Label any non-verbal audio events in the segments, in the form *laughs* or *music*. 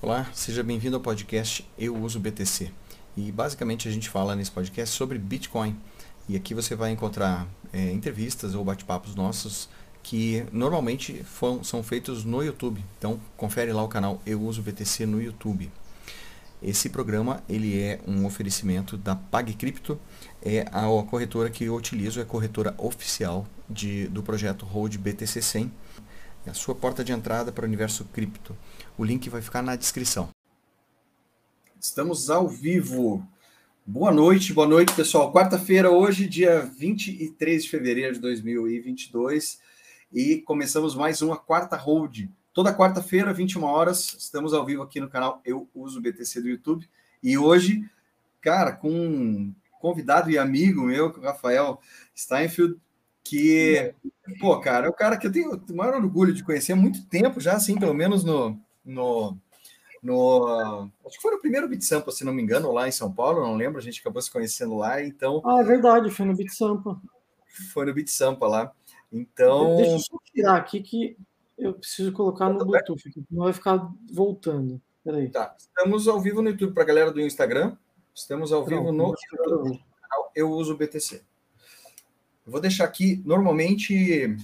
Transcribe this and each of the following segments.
Olá, seja bem-vindo ao podcast Eu Uso BTC. E basicamente a gente fala nesse podcast sobre Bitcoin. E aqui você vai encontrar é, entrevistas ou bate-papos nossos que normalmente são feitos no YouTube. Então confere lá o canal Eu Uso BTC no YouTube. Esse programa ele é um oferecimento da PagCrypto, é a corretora que eu utilizo, é a corretora oficial de, do projeto Hold BTC 100 a sua porta de entrada para o universo cripto. O link vai ficar na descrição. Estamos ao vivo. Boa noite, boa noite, pessoal. Quarta-feira, hoje, dia 23 de fevereiro de 2022, e começamos mais uma quarta hold. Toda quarta-feira, 21 horas, estamos ao vivo aqui no canal Eu Uso BTC do YouTube. E hoje, cara, com um convidado e amigo meu, o Rafael Steinfeld, que, pô, cara, é o cara que eu tenho o maior orgulho de conhecer há muito tempo já, assim, pelo menos no, no, no acho que foi no primeiro Beat Sampa, se não me engano, lá em São Paulo, não lembro, a gente acabou se conhecendo lá, então... Ah, é verdade, foi no Beat Sampa. Foi no Beat Sampa lá, então... Deixa eu só tirar aqui que eu preciso colocar no Bluetooth, não vai ficar voltando. Peraí. Tá, estamos ao vivo no YouTube para a galera do Instagram, estamos ao vivo no eu uso o BTC. Eu vou deixar aqui, normalmente,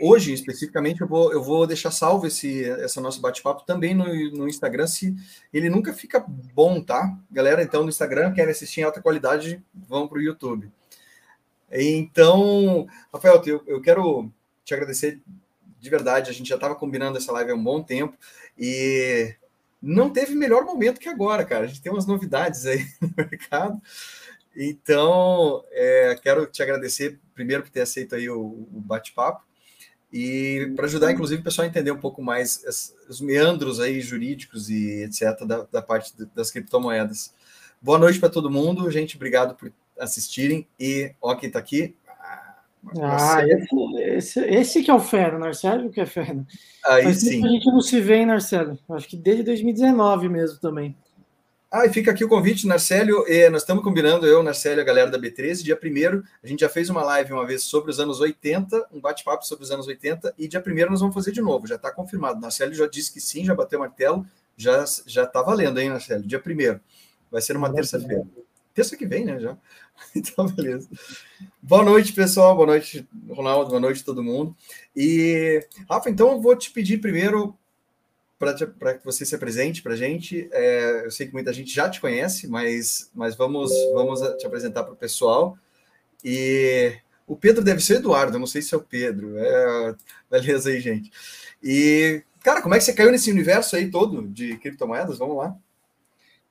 hoje especificamente, eu vou, eu vou deixar salvo esse, esse nosso bate-papo também no, no Instagram, se ele nunca fica bom, tá? Galera, então, no Instagram, querem assistir em alta qualidade, vão para o YouTube. Então, Rafael, eu, eu quero te agradecer de verdade, a gente já estava combinando essa live há um bom tempo e não teve melhor momento que agora, cara. A gente tem umas novidades aí *laughs* no mercado. Então, é, quero te agradecer primeiro por ter aceito aí o, o bate-papo e para ajudar, inclusive, o pessoal a entender um pouco mais os meandros aí jurídicos e etc. da, da parte das criptomoedas. Boa noite para todo mundo, gente. Obrigado por assistirem. E ó, quem está aqui. Ah, esse, esse, que é o Fera, Narcélio que é Fera. Aí Mas sim. A gente não se vê, hein, Narcélio? Acho que desde 2019 mesmo também. Ah, e fica aqui o convite, Narcélio. E nós estamos combinando, eu, Narcélio, a galera da B13, dia 1 a gente já fez uma live uma vez sobre os anos 80, um bate-papo sobre os anos 80, e dia 1 nós vamos fazer de novo, já está confirmado. Narcélio já disse que sim, já bateu o martelo, já já está valendo, hein, Narcélio? Dia 1 vai ser uma terça-feira. Terça que vem, né? Já. *laughs* Então, beleza. Boa noite, pessoal. Boa noite, Ronaldo. Boa noite, todo mundo. E, Rafa, então eu vou te pedir primeiro para que você se apresente para a gente. É, eu sei que muita gente já te conhece, mas, mas vamos, vamos te apresentar para o pessoal. E o Pedro deve ser o Eduardo, eu não sei se é o Pedro. É, beleza aí, gente. E, cara, como é que você caiu nesse universo aí todo de criptomoedas? Vamos lá.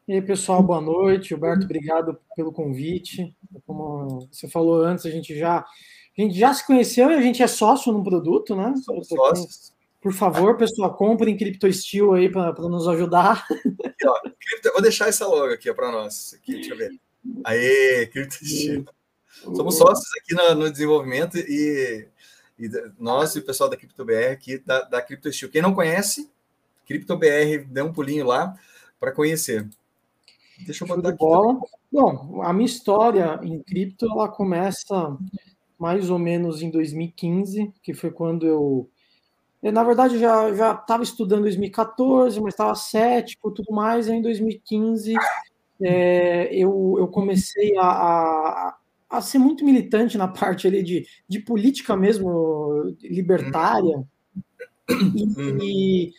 E aí, pessoal, boa noite. Gilberto, obrigado pelo convite. Como você falou antes, a gente já, a gente já se conheceu e a gente é sócio num produto, né? Somos sócios. Por favor, pessoal, comprem CryptoSteel aí para nos ajudar. Aqui, ó, cripto, vou deixar essa logo aqui para nós. Aqui, deixa eu ver. Aê, CryptoSteel. Somos sócios aqui no, no desenvolvimento e, e, nós e o pessoal da CryptoBR aqui da, da CryptoSteel. Quem não conhece, CryptoBR, dê um pulinho lá para conhecer. Deixa eu botar aqui. Bola. Bom, a minha história em cripto ela começa mais ou menos em 2015, que foi quando eu eu, na verdade, já já estava estudando em 2014, mas estava cético tudo mais. Aí, em 2015, é, eu, eu comecei a, a, a, ser muito militante na parte ali de, de política mesmo, libertária. E, e,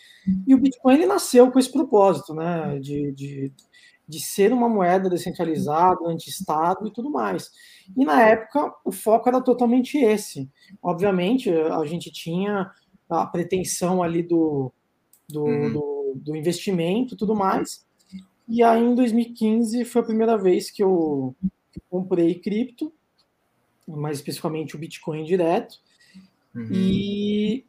e, o Bitcoin ele nasceu com esse propósito, né? De, de, de ser uma moeda descentralizada, anti-estado e tudo mais. E na época o foco era totalmente esse. Obviamente, a gente tinha a pretensão ali do, do, uhum. do, do investimento e tudo mais. E aí, em 2015, foi a primeira vez que eu comprei cripto, mais especificamente o Bitcoin direto. Uhum. E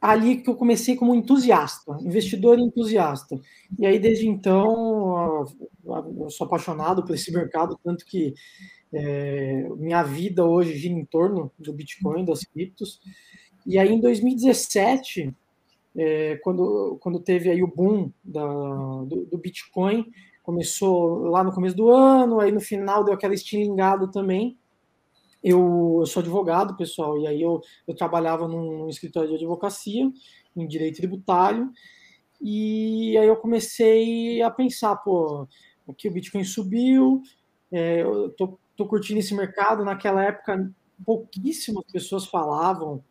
ali que eu comecei como entusiasta, investidor entusiasta. E aí, desde então, eu sou apaixonado por esse mercado, tanto que é, minha vida hoje gira em torno do Bitcoin, das criptos. E aí, em 2017, é, quando, quando teve aí o boom da, do, do, Bitcoin, começou lá no começo do ano, aí no final deu aquela estilingada também. Eu, eu sou advogado, pessoal, e aí eu, eu trabalhava num, escritório de advocacia, em direito tributário, E aí eu comecei a pensar, pô, aqui o Bitcoin subiu, é, eu tô, tô curtindo esse mercado. Naquela época, pouquíssimas pessoas falavam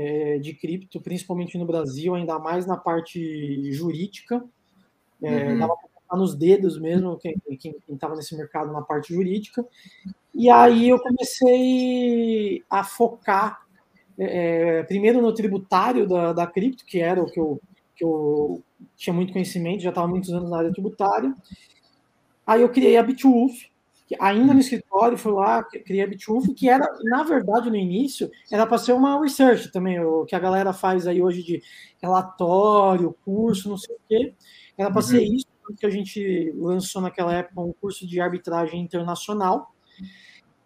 é, de cripto, principalmente no Brasil, ainda mais na parte jurídica. É, uhum. Dava para contar nos dedos mesmo quem estava nesse mercado na parte jurídica. E aí eu comecei a focar é, primeiro no tributário da, da cripto, que era o que eu, que eu tinha muito conhecimento, já estava muitos anos na área tributária. Aí eu criei a Bitwolf, que ainda no escritório, fui lá, criei a Bitwolf, que era, na verdade, no início, era para ser uma research também, o que a galera faz aí hoje de relatório, curso, não sei o quê. Era para uhum. ser isso, que a gente lançou naquela época um curso de arbitragem internacional,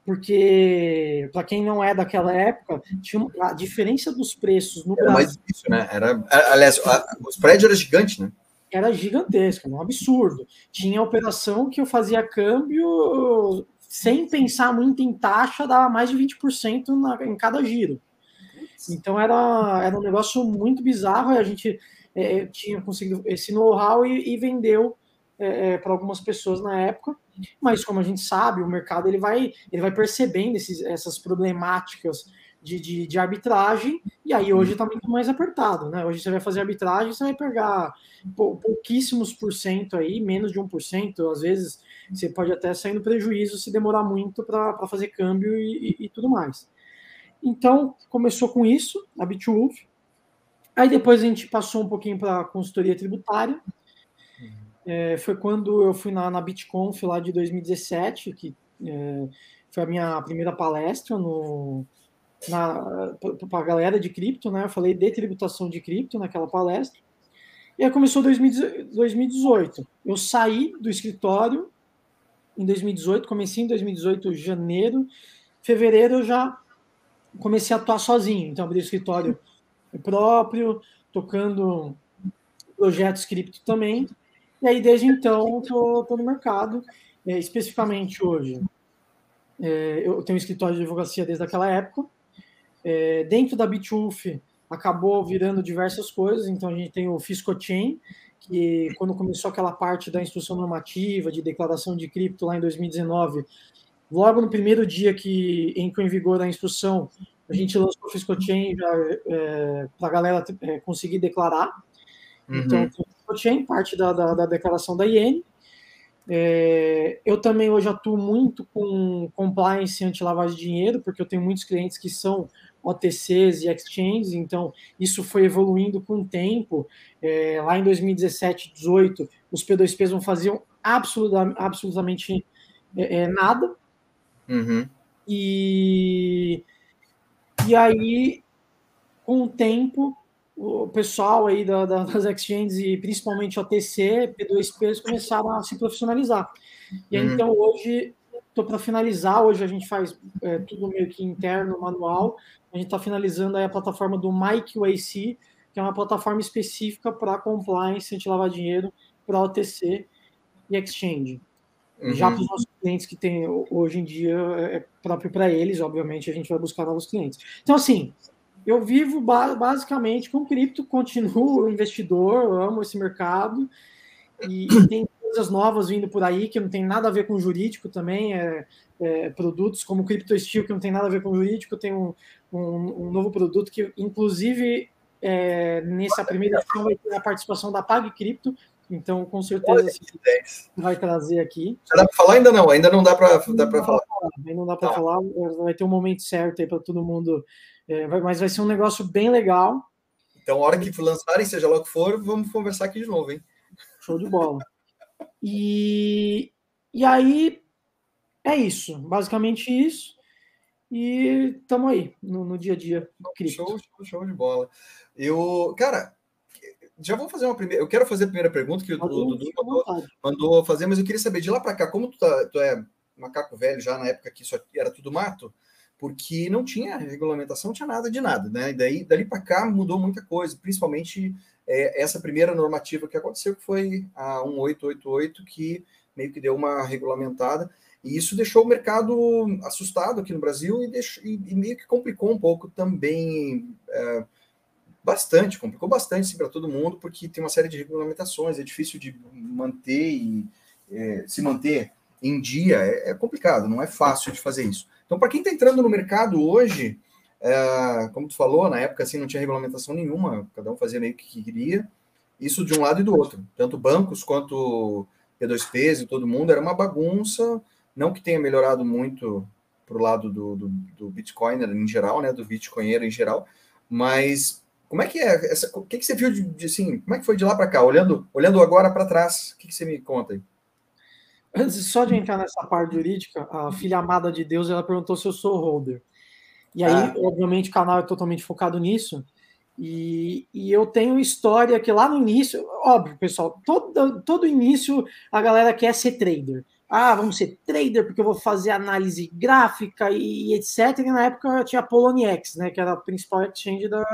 porque para quem não é daquela época, tinha a diferença dos preços no era Brasil. mais difícil, né? Era, aliás, o spread era gigante, né? Era gigantesco, um absurdo. Tinha operação que eu fazia câmbio sem pensar muito em taxa, dava mais de 20% na, em cada giro. Então era, era um negócio muito bizarro e a gente é, tinha conseguido esse know-how e, e, vendeu é, é para algumas pessoas na época. Mas como a gente sabe, o mercado ele vai, ele vai percebendo esses, essas problemáticas de, de, de, arbitragem, e aí hoje está muito mais apertado, né? Hoje você vai fazer arbitragem, você vai pegar pouquíssimos por cento aí, menos de 1%, às vezes você pode até sair no prejuízo se demorar muito para fazer câmbio e, e, e, tudo mais. Então, começou com isso, a Bitwolf, aí depois a gente passou um pouquinho para a consultoria tributária, é, foi quando eu fui na, na BitConf lá de 2017, que é, foi a minha primeira palestra no, para a galera de cripto, né? Eu falei de tributação de cripto naquela palestra. E aí começou 2018. Eu saí do escritório em 2018, comecei em 2018, janeiro. Fevereiro eu já comecei a atuar sozinho. Então abri o escritório próprio, tocando projetos cripto também. E aí, desde então, estou no mercado. É, especificamente hoje, é, eu tenho um escritório de advocacia desde aquela época. É, dentro da Bitwolf, acabou virando diversas coisas. Então, a gente tem o FiscoChain, que quando começou aquela parte da instrução normativa, de declaração de cripto lá em 2019, logo no primeiro dia que entrou em vigor a instrução, a gente lançou o FiscoChain é, para a galera é, conseguir declarar. Então, uhum. Então, blockchain, parte da, da, da declaração da IN. É, eu também hoje atuo muito com compliance anti-lavagem de dinheiro, porque eu tenho muitos clientes que são OTCs e exchanges, então isso foi evoluindo com o tempo. É, lá em 2017, 2018, os P2Ps não faziam absoluta, absolutamente é, é, nada. Uhum. E, e aí, com o tempo, o pessoal aí da, da, das exchanges e principalmente OTC, P2P, começaram a se profissionalizar. E aí, uhum. então hoje estou para finalizar, hoje a gente faz é, tudo meio que interno, manual, a gente está finalizando aí a plataforma do MyQAC, que é uma plataforma específica para compliance, anti-lavar dinheiro, para OTC e exchange. Uhum. Já para os nossos clientes que tem hoje em dia, é próprio para eles, obviamente, a gente vai buscar novos clientes. Então, assim, eu vivo basicamente com cripto, *laughs* continuo investidor, amo esse mercado e, e, tem coisas novas vindo por aí que não tem nada a ver com jurídico também, é, é, produtos como Crypto Steel que não tem nada a ver com jurídico, tem um, um, um novo produto que inclusive é, nessa primeira edição vai ter a participação da Pag Cripto, então com certeza vai trazer aqui. Já dá para falar ainda não? Ainda não dá para falar. Ainda não dá para falar, vai ter um momento certo aí para todo mundo é, mas vai ser um negócio bem legal. Então, a hora que lançarem, seja lá o que for, vamos conversar aqui de novo, hein? Show de bola. E, e aí é isso, basicamente isso. E estamos aí no, no, dia a dia. Show, show, show de bola. Eu, cara, já vou fazer uma primeira. Eu quero fazer a primeira pergunta que o Dudu mandou, mandou, fazer, mas eu queria saber de lá para cá, como tu, tá, tu é macaco velho já na época que isso era tudo mato, porque não tinha regulamentação, não tinha nada de nada, né? E daí, dali para cá mudou muita coisa, principalmente é, essa primeira normativa que aconteceu, que foi a 1888, que meio que deu uma regulamentada, e isso deixou o mercado assustado aqui no Brasil e, deixou, e, e meio que complicou um pouco também é, bastante, complicou bastante para todo mundo, porque tem uma série de regulamentações, é difícil de manter e é, se manter em dia, é, é, complicado, não é fácil de fazer isso. Então, para quem está entrando no mercado hoje, é, como tu falou, na época assim não tinha regulamentação nenhuma, cada um fazia meio que queria, isso de um lado e do outro, tanto bancos quanto P2Ps e todo mundo, era uma bagunça, não que tenha melhorado muito para o lado do, do, do Bitcoiner em geral, né, do Bitcoinheiro em geral, mas como é que é? Essa, o que, que você viu de, de assim? Como é que foi de lá para cá? Olhando, olhando agora para trás, o que, que você me conta aí? Antes só de entrar nessa parte jurídica, a filha amada de Deus ela perguntou se eu sou holder. E aí, ah. obviamente, o canal é totalmente focado nisso. E, e, eu tenho história que lá no início, óbvio, pessoal, todo, todo início a galera quer ser trader. Ah, vamos ser trader porque eu vou fazer análise gráfica e, e etc. E na época tinha a Poloniex, né, que era a principal exchange da,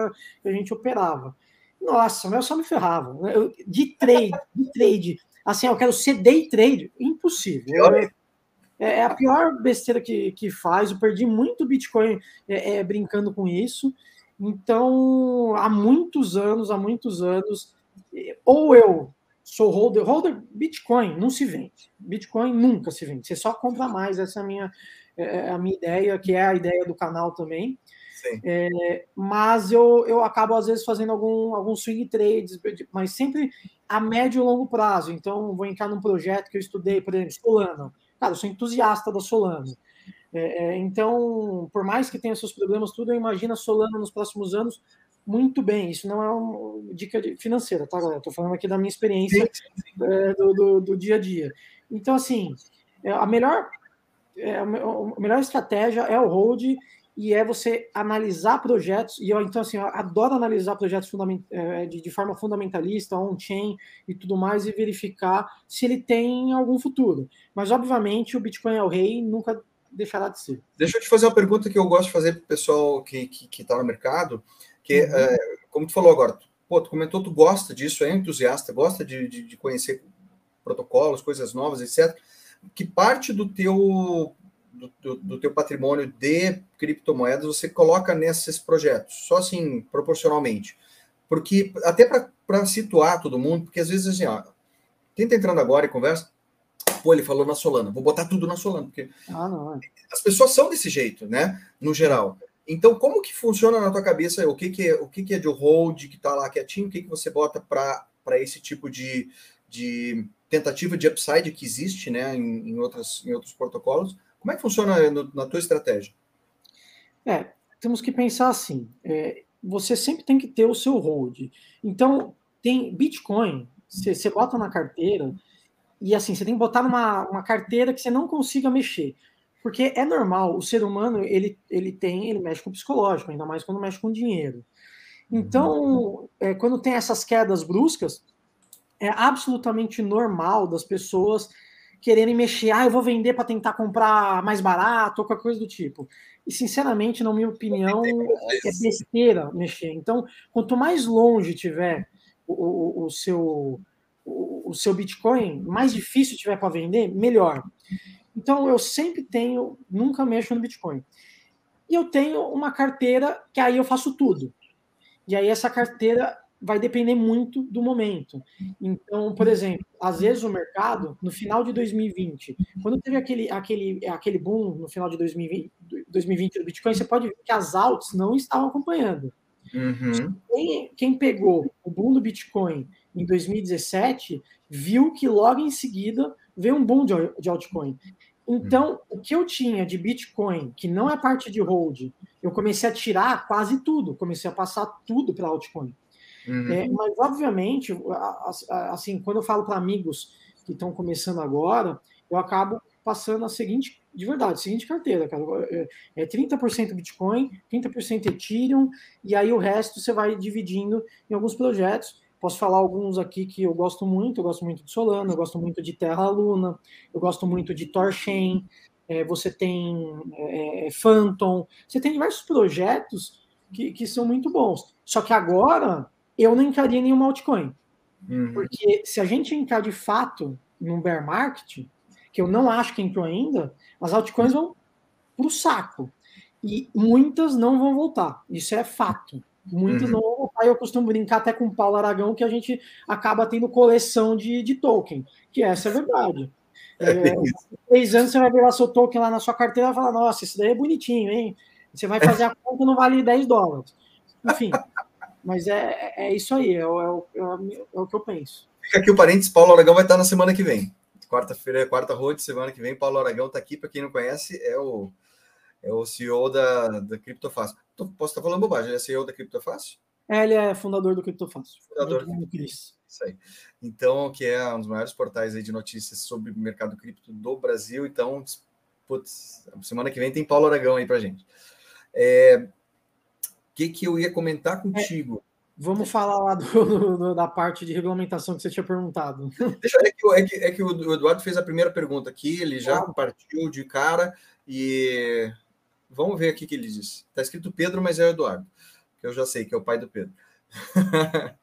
que a gente operava. Nossa, eu só me ferrava. Eu, de trade, de trade. Assim, eu quero ser day trade. Impossível. É, é a pior besteira que, que faz. Eu perdi muito Bitcoin é, é, brincando com isso. Então, há muitos anos, há muitos anos, ou eu sou holder, holder Bitcoin não se vende. Bitcoin nunca se vende. Você só compra mais. Essa é a minha, é, é a minha ideia, que é a ideia do canal também. É, mas eu, eu acabo, às vezes, fazendo algum, alguns swing trades, mas sempre a médio e longo prazo. Então, vou entrar num projeto que eu estudei, por exemplo, Solana. Cara, eu sou entusiasta da Solana. É, é, então, por mais que tenha seus problemas, tudo, eu imagino a Solana nos próximos anos muito bem. Isso não é uma dica financeira, tá, galera? Estou falando aqui da minha experiência é, do, do, do, dia a dia. Então, assim, é, a melhor, é, a melhor estratégia é o hold e é você analisar projetos. E eu, então, assim, eu adoro analisar projetos é, de, de forma fundamentalista, on-chain e tudo mais, e verificar se ele tem algum futuro. Mas, obviamente, o Bitcoin é o rei, nunca deixará de ser. Deixa eu te fazer uma pergunta que eu gosto de fazer para o pessoal que está que, que tá no mercado, que uhum. é, como tu falou agora, pô, tu comentou, tu gosta disso, é entusiasta, gosta de, de, de conhecer protocolos, coisas novas, etc. Que parte do teu do, do, do, teu patrimônio de criptomoedas você coloca nesses projetos, só assim, proporcionalmente. Porque, até para situar todo mundo, porque às vezes assim, ó, quem está entrando agora e conversa, pô, ele falou na Solana, vou botar tudo na Solana, porque ah. É. as pessoas são desse jeito, né? No geral. Então, como que funciona na tua cabeça o que, que, é, o que, que é de hold que está lá quietinho, o que, que você bota para esse tipo de, de tentativa de upside que existe né, em, em, outras, em outros protocolos? Como é que funciona no, na tua estratégia? É, temos que pensar assim: é, você sempre tem que ter o seu hold. Então, tem Bitcoin, você, você bota na carteira, e assim, você tem que botar numa uma carteira que você não consiga mexer. Porque é normal, o ser humano, ele, ele tem, ele mexe com o psicológico, ainda mais quando mexe com dinheiro. Então, é, quando tem essas quedas bruscas, é absolutamente normal das pessoas quererem mexer, ah, eu vou vender para tentar comprar mais barato ou qualquer coisa do tipo. E, sinceramente, na minha opinião, é besteira mexer. Então, quanto mais longe tiver o, o, o seu, o, o, seu Bitcoin, mais difícil tiver para vender, melhor. Então, eu sempre tenho, nunca mexo no Bitcoin. E eu tenho uma carteira que aí eu faço tudo. E aí essa carteira vai depender muito do momento. Então, por exemplo, às vezes o mercado, no final de 2020, quando teve aquele, aquele, aquele boom no final de 2020, 2020 do Bitcoin, você pode ver que as altas não estavam acompanhando. Uhum. Quem, quem pegou o boom do Bitcoin em 2017 viu que logo em seguida veio um boom de, de altcoin. Então, o que eu tinha de Bitcoin, que não é parte de hold, eu comecei a tirar quase tudo, comecei a passar tudo para altcoin. Uhum. É, mas, obviamente, assim, quando eu falo para amigos que estão começando agora, eu acabo passando a seguinte, de verdade, a seguinte carteira, cara. É 30% Bitcoin, 30% Ethereum, e aí o resto você vai dividindo em alguns projetos. Posso falar alguns aqui que eu gosto muito, eu gosto muito de Solana, eu gosto muito de Terra Luna, eu gosto muito de Torchain, é, você tem é, Phantom, você tem diversos projetos que, que são muito bons. Só que agora eu não entraria nenhuma altcoin. Uhum. Porque se a gente entrar de fato num bear market, que eu não acho que entrou ainda, as altcoins vão para o saco. E muitas não vão voltar. Isso é fato. muito uhum. novo. Aí eu costumo brincar até com o Paulo Aragão que a gente acaba tendo coleção de, de token, que essa é a verdade. *laughs* É, é três anos você vai lá seu token lá na sua carteira e falar, nossa, isso daí é bonitinho, hein? Você vai fazer a conta não vale 10 dólares. Enfim, mas é, é isso aí, é, o, é, o, é o que eu penso. Fica aqui o parênteses, Paulo Aragão vai estar na semana que vem. Quarta-feira, quarta road, semana que vem, Paulo Aragão está aqui, para quem não conhece, é o, é o CEO da, da Criptofácil. Posso estar falando bobagem, ele é CEO da Criptofácil? É, ele é fundador do Criptofácil. Fundador do Cris. Isso aí. Então, que é um dos maiores portais aí de notícias sobre o mercado cripto do Brasil. Então, putz, semana que vem tem Paulo Aragão aí para gente. É, que, que eu ia comentar contigo? É. Vamos falar lá do, do, da parte de regulamentação que você tinha perguntado. Deixa, é, que, é, que, é que o Eduardo fez a primeira pergunta aqui, ele já ah. partiu de cara e vamos ver aqui o que ele disse. Está escrito Pedro, mas é o Eduardo, que eu já sei que é o pai do Pedro. *laughs*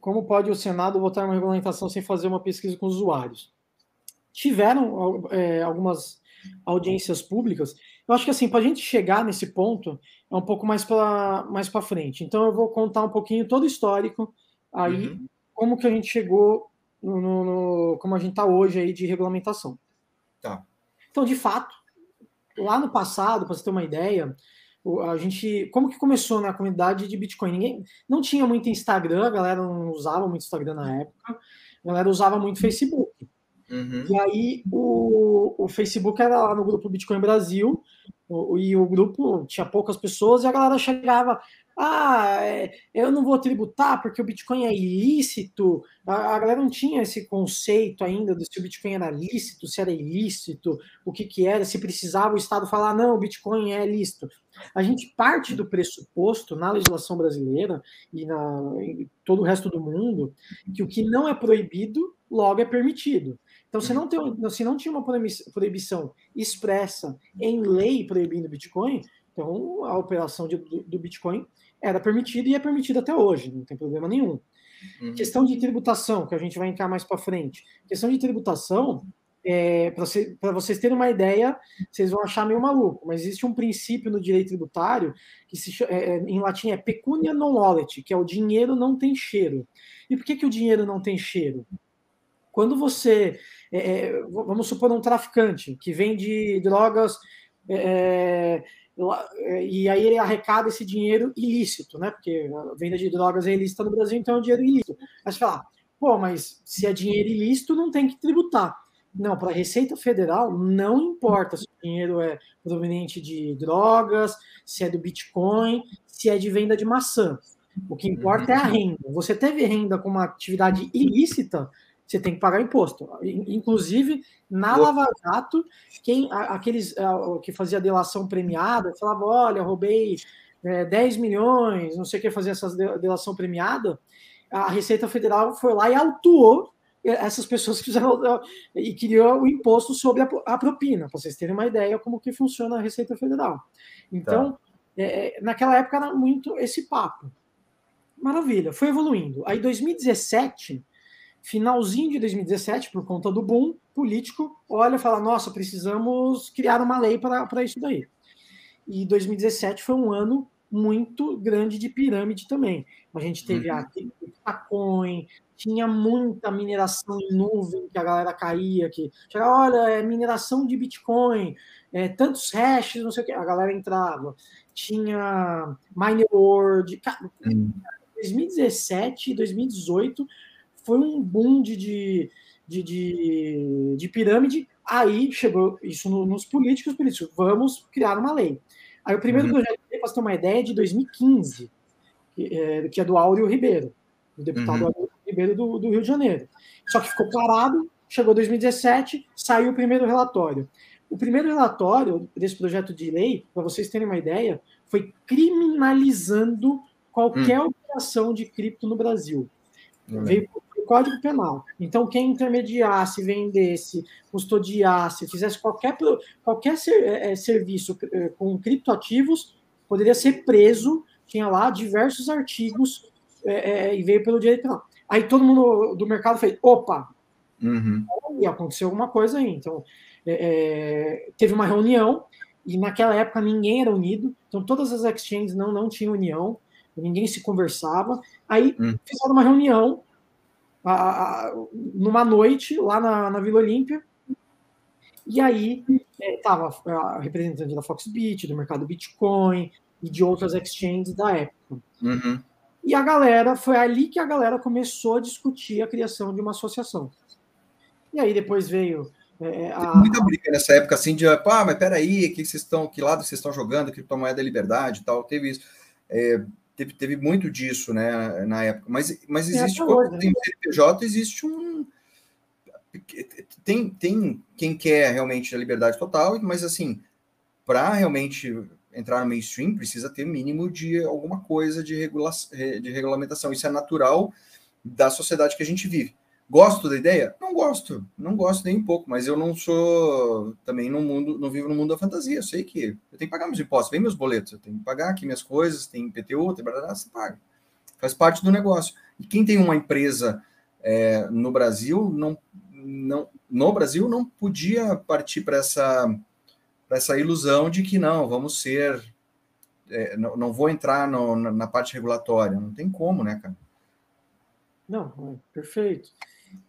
Como pode o Senado votar uma regulamentação sem fazer uma pesquisa com os usuários? Tiveram é, algumas audiências públicas. Eu acho que assim, para a gente chegar nesse ponto, é um pouco mais para mais frente. Então eu vou contar um pouquinho todo o histórico, aí uhum. como que a gente chegou no, no, no como a gente está hoje aí de regulamentação. Tá. Então, de fato, lá no passado, para você ter uma ideia, a gente, como que começou na comunidade de Bitcoin? Ninguém não tinha muito Instagram, a galera não usava muito Instagram na época, a galera usava muito Facebook. Uhum. E aí o, o Facebook era lá no grupo Bitcoin Brasil, o, e o grupo tinha poucas pessoas, e a galera chegava, ah, é, eu não vou tributar porque o Bitcoin é ilícito. A, a, galera não tinha esse conceito ainda de se o Bitcoin era lícito, se era ilícito, o que, que era, se precisava o Estado falar, não, o Bitcoin é lícito. A gente parte do pressuposto na legislação brasileira e na, em todo o resto do mundo que o que não é proibido, logo é permitido. Então, se não, tem, se não tinha uma proibição expressa em lei proibindo o Bitcoin, então a operação de, do, do Bitcoin era permitida e é permitida até hoje, não tem problema nenhum. Uhum. Questão de tributação, que a gente vai entrar mais para frente. Questão de tributação, é, para você, vocês terem uma ideia, vocês vão achar meio maluco, mas existe um princípio no direito tributário que se, é, em latim é pecunia non olet, que é o dinheiro não tem cheiro. E por que, que o dinheiro não tem cheiro? Quando você é, é, vamos supor um traficante que vende drogas é, é, e aí ele arrecada esse dinheiro ilícito, né? Porque a venda de drogas é ilícita no Brasil, então é um dinheiro ilícito. Mas falar, pô, mas se é dinheiro ilícito, não tem que tributar. Não, para a Receita Federal não importa se o dinheiro é proveniente de drogas, se é do Bitcoin, se é de venda de maçã. O que importa é a renda. Você teve renda com uma atividade ilícita, você tem que pagar imposto. Inclusive, na Lava Jato, quem, aqueles que fazia delação premiada, falava: olha, roubei é, 10 milhões, não sei o que, fazer essa delação premiada. A Receita Federal foi lá e autuou essas pessoas que fizeram *laughs* e criou o imposto sobre a, a propina, para vocês terem uma ideia como que funciona a Receita Federal. Então, tá. é, naquela época era muito esse papo. Maravilha, foi evoluindo. Aí, 2017 finalzinho de 2017, por conta do boom político, olha e fala: nossa, precisamos criar uma lei para isso daí. E 2017 foi um ano muito grande de pirâmide também. A gente teve uhum. a Bitcoin, tinha muita mineração em nuvem que a galera caía, que olha, é mineração de Bitcoin, é, tantos hashes, não sei o que, a galera entrava. Tinha Miner World. Uhum. 2017 e 2018 foi um boom de, de, de, de pirâmide. Aí chegou isso no, nos políticos, por isso, vamos criar uma lei. Aí o primeiro uhum. projeto, para você ter uma ideia, é de 2015, que é, que é do Áureo Ribeiro, do deputado uhum. Áureo Ribeiro do, do Rio de Janeiro. Só que ficou parado, chegou 2017, saiu o primeiro relatório. O primeiro relatório desse projeto de lei, para vocês terem uma ideia, foi criminalizando qualquer hum. operação de cripto no Brasil. Hum. Veio Código Penal. Então, quem intermediasse, vendesse, custodiasse, fizesse qualquer, qualquer ser, é, é serviço é, com criptoativos, poderia ser preso. Tinha lá diversos artigos é, é, e veio pelo direito penal. Aí todo mundo do mercado fez: opa, uhum. e aconteceu alguma coisa aí. Então, é, teve uma reunião e naquela época ninguém era unido, então todas as exchanges não, não tinham união, ninguém se conversava. Aí hum. fizeram uma reunião a, a, numa noite lá na, na Vila Olímpia, e aí estava é, a representante da Foxbit, do mercado Bitcoin e de outras exchanges da época. Uhum. E a galera, foi ali que a galera começou a discutir a criação de uma associação. E aí depois veio é, a... muita briga nessa época, assim, de, ah, mas peraí, que vocês estão, que lado vocês estão jogando, criptomoeda é liberdade e tal, teve isso. É, teve, teve muito disso, né, na época. Mas, mas existe, é, quando tem CNPJ, existe um... Tem, tem quem quer realmente a liberdade total, mas, assim, para realmente entrar no mainstream, precisa ter mínimo de alguma coisa de, regula de regulamentação. Isso é natural da sociedade que a gente vive. Gosto da ideia? Não gosto, não gosto nem um pouco, mas eu não sou também no mundo, não vivo no mundo da fantasia. Eu sei que eu tenho que pagar meus impostos, vem meus boletos, eu tenho que pagar aqui minhas coisas, tem PTU, tem blá, você paga. Faz parte do negócio. E quem tem uma empresa é, no Brasil, não, não, no Brasil, não podia partir para essa, essa ilusão de que não, vamos ser. É, não, não vou entrar no, na, na parte regulatória. Não tem como, né, cara? Não, é perfeito.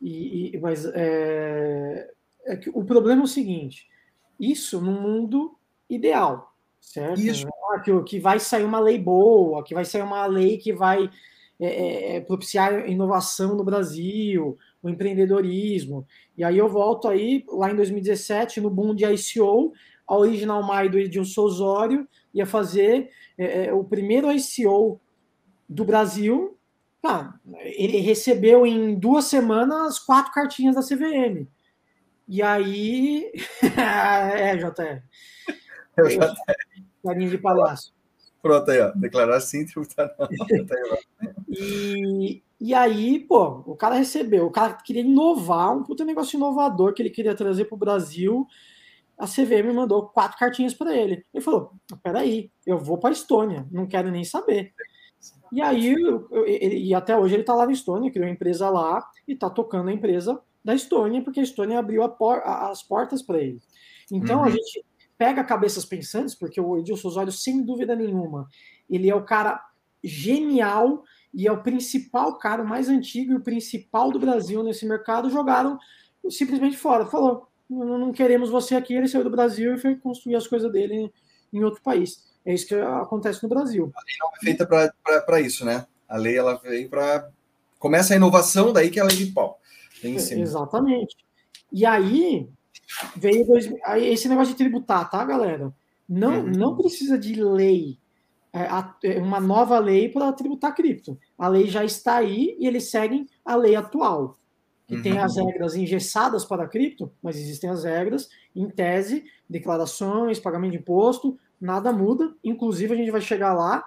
E, e mas é, é, que o problema é o seguinte: isso no mundo ideal, certo? Isso. Ah, que, que vai sair uma lei boa, que vai sair uma lei que vai é, é, é propiciar inovação no Brasil, o empreendedorismo. E aí eu volto aí, lá em 2017, no boom de ICO, a Original Mai do Edilson Osório ia fazer é, é o primeiro ICO do Brasil ah, ele recebeu em duas semanas quatro cartinhas da CVM. E aí. *laughs* é, JR. Eu já Carinho de palácio. Pronto aí, ó. Declarar sim, tributar não. *laughs* e, e aí, pô, o cara recebeu. O cara queria inovar, um puta negócio inovador que ele queria trazer para o Brasil. A CVM mandou quatro cartinhas para ele. Ele falou: peraí, eu vou para Estônia, não quero nem saber. E aí, ele, e até hoje ele está lá na Estônia, criou uma empresa lá e está tocando a empresa da Estônia, porque a Estônia abriu por, as portas para ele. Então uhum. a gente pega cabeças pensantes, porque o Edilson Osório, sem dúvida nenhuma, ele é o cara genial e é o principal cara, o mais antigo e o principal do Brasil nesse mercado, jogaram simplesmente fora. Falou, não queremos você aqui, ele saiu do Brasil e foi construir as coisas dele em outro país. É isso que acontece no Brasil. A lei não é feita para isso, né? A lei ela veio para. Começa a inovação, daí que é a lei de pau. É, exatamente. E aí veio dois, aí esse negócio de tributar, tá, galera? Não, uhum. não precisa de lei, é, é uma nova lei para tributar cripto. A lei já está aí e eles seguem a lei atual, que uhum. tem as regras engessadas para cripto, mas existem as regras, em tese, declarações, pagamento de imposto, nada muda. Inclusive, a gente vai chegar lá,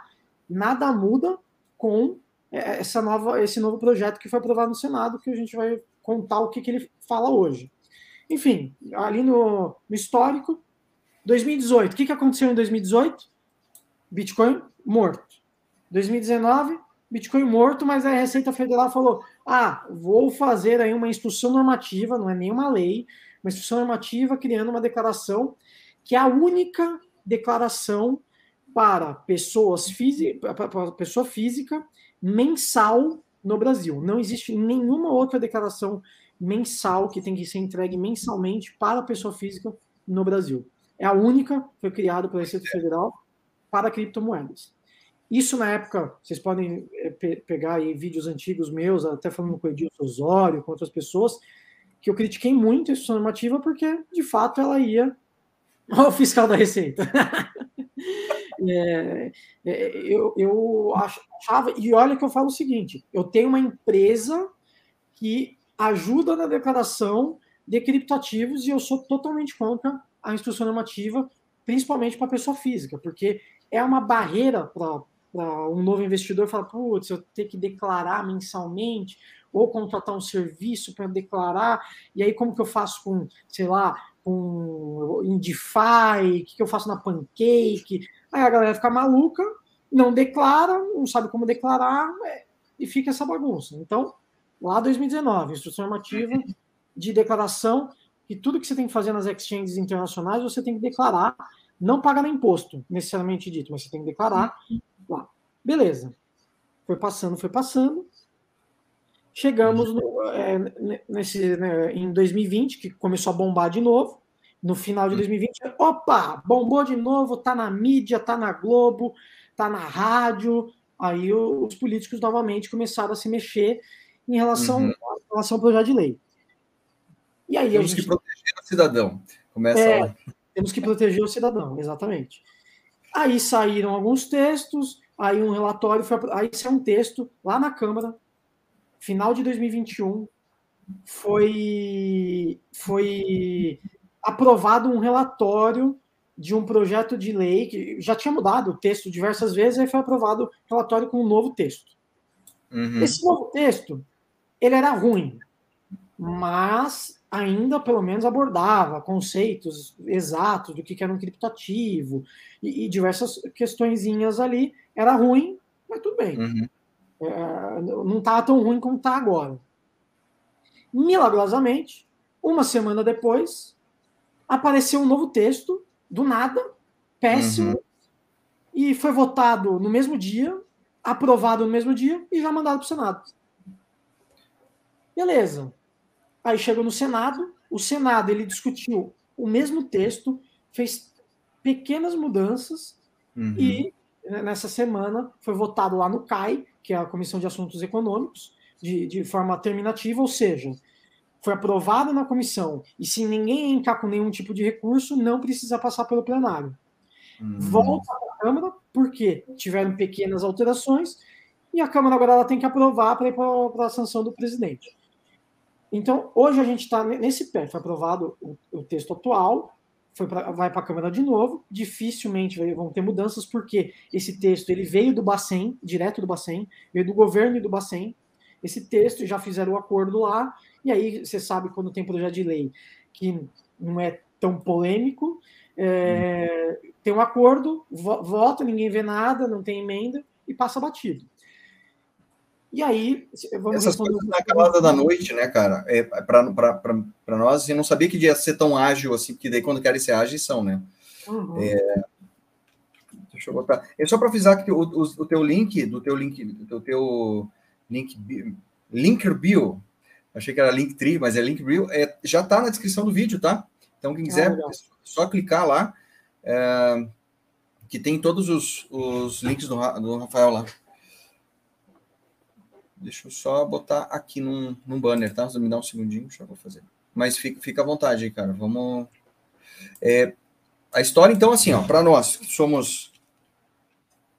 nada muda com é, essa nova, esse novo projeto que foi aprovado no Senado, que a gente vai contar o que, que ele fala hoje. Enfim, ali no, no histórico, 2018, o que, que aconteceu em 2018? Bitcoin morto. 2019, Bitcoin morto, mas a Receita Federal falou: ah, vou fazer aí uma instrução normativa, não é nenhuma lei, uma instrução normativa criando uma declaração que é a única declaração para pessoas física, para pessoa física mensal no Brasil. Não existe nenhuma outra declaração mensal que tem que ser entregue mensalmente para a pessoa física no Brasil. É a única, foi criada pela Receita Federal para criptomoedas. Isso na época, vocês podem eh, pe pegar aí vídeos antigos meus, até falando com o Edilson Osório, com outras pessoas, que eu critiquei muito a instituição normativa porque, de fato, ela ia o fiscal da Receita. *laughs* é, é, eu, eu achava, e olha que eu falo o seguinte: eu tenho uma empresa que ajuda na declaração de criptoativos e eu sou totalmente contra a instrução normativa, principalmente para pessoa física, porque é uma barreira para um novo investidor falar, putz, eu tenho que declarar mensalmente ou contratar um serviço para declarar, e aí como que eu faço com, sei lá, com Indify, o que, eu faço na Pancake. Aí a galera fica maluca, não declara, não sabe como declarar, é, e fica essa bagunça. Então, lá 2019, instrução normativa de declaração, que tudo que você tem que fazer nas exchanges internacionais, você tem que declarar não pagará imposto, necessariamente dito, mas você tem que declarar lá. Beleza. Foi passando, foi passando. Chegamos no, é, nesse, né, em 2020, que começou a bombar de novo. No final de 2020, opa, bombou de novo, tá na mídia, tá na Globo, tá na rádio. Aí os políticos novamente começaram a se mexer em relação, uhum. em relação ao projeto de lei. E aí Temos gente... que proteger o cidadão. Começa é, lá. Temos que proteger o cidadão, exatamente. Aí saíram alguns textos, aí um relatório, foi, aí saiu um texto lá na Câmara, final de 2021, foi, foi aprovado um relatório de um projeto de lei que já tinha mudado o texto diversas vezes, aí foi aprovado o relatório com um novo texto. Uhum. Esse novo texto, ele era ruim, mas ainda pelo menos abordava conceitos exatos do que era um criptativo e, e diversas questõezinhas ali. Era ruim, mas tudo bem. Uhum. É, não estava tão ruim como está agora. Milagrosamente, uma semana depois, apareceu um novo texto, do nada, péssimo, uhum. e foi votado no mesmo dia, aprovado no mesmo dia e já mandado para o Senado. Beleza. Aí chegou no Senado, o Senado ele discutiu o mesmo texto, fez pequenas mudanças uhum. e nessa semana foi votado lá no CAI, que é a Comissão de Assuntos Econômicos, de, de forma terminativa, ou seja, foi aprovado na comissão e se ninguém entrar com nenhum tipo de recurso, não precisa passar pelo plenário. Uhum. Volta para a Câmara, porque tiveram pequenas alterações, e a Câmara agora ela tem que aprovar para ir para a sanção do presidente. Então, hoje a gente está nesse pé. Foi aprovado o, o texto atual, pra, vai para a Câmara de novo. Dificilmente vão ter mudanças, porque esse texto ele veio do Bacen, direto do Bacen, veio do governo e do Bacen. Esse texto já fizeram o acordo lá, e aí você sabe quando tem projeto de lei que não é tão polêmico, é, tem um acordo, vota, ninguém vê nada, não tem emenda e passa batido. E aí, vamos Essas coisas na calada da noite, né, cara? É, para nós, eu não sabia que ia ser tão ágil assim, porque daí quando querem ser ágeis são, né? Uhum. É, deixa eu botar. É só para avisar que o, o, o, teu link, do teu link, do teu link, linker bio, achei que era Linktree, mas é link bio, é, já está na descrição do vídeo, tá? Então, quem quiser, ah, é só clicar lá, é, que tem todos os, os links do, do Rafael lá. Deixa eu só botar aqui num, num banner, tá? Me dá um segundinho, já vou fazer. Mas fica, fica à vontade aí, cara. Vamos. É, a história, então, assim, ó, para nós que somos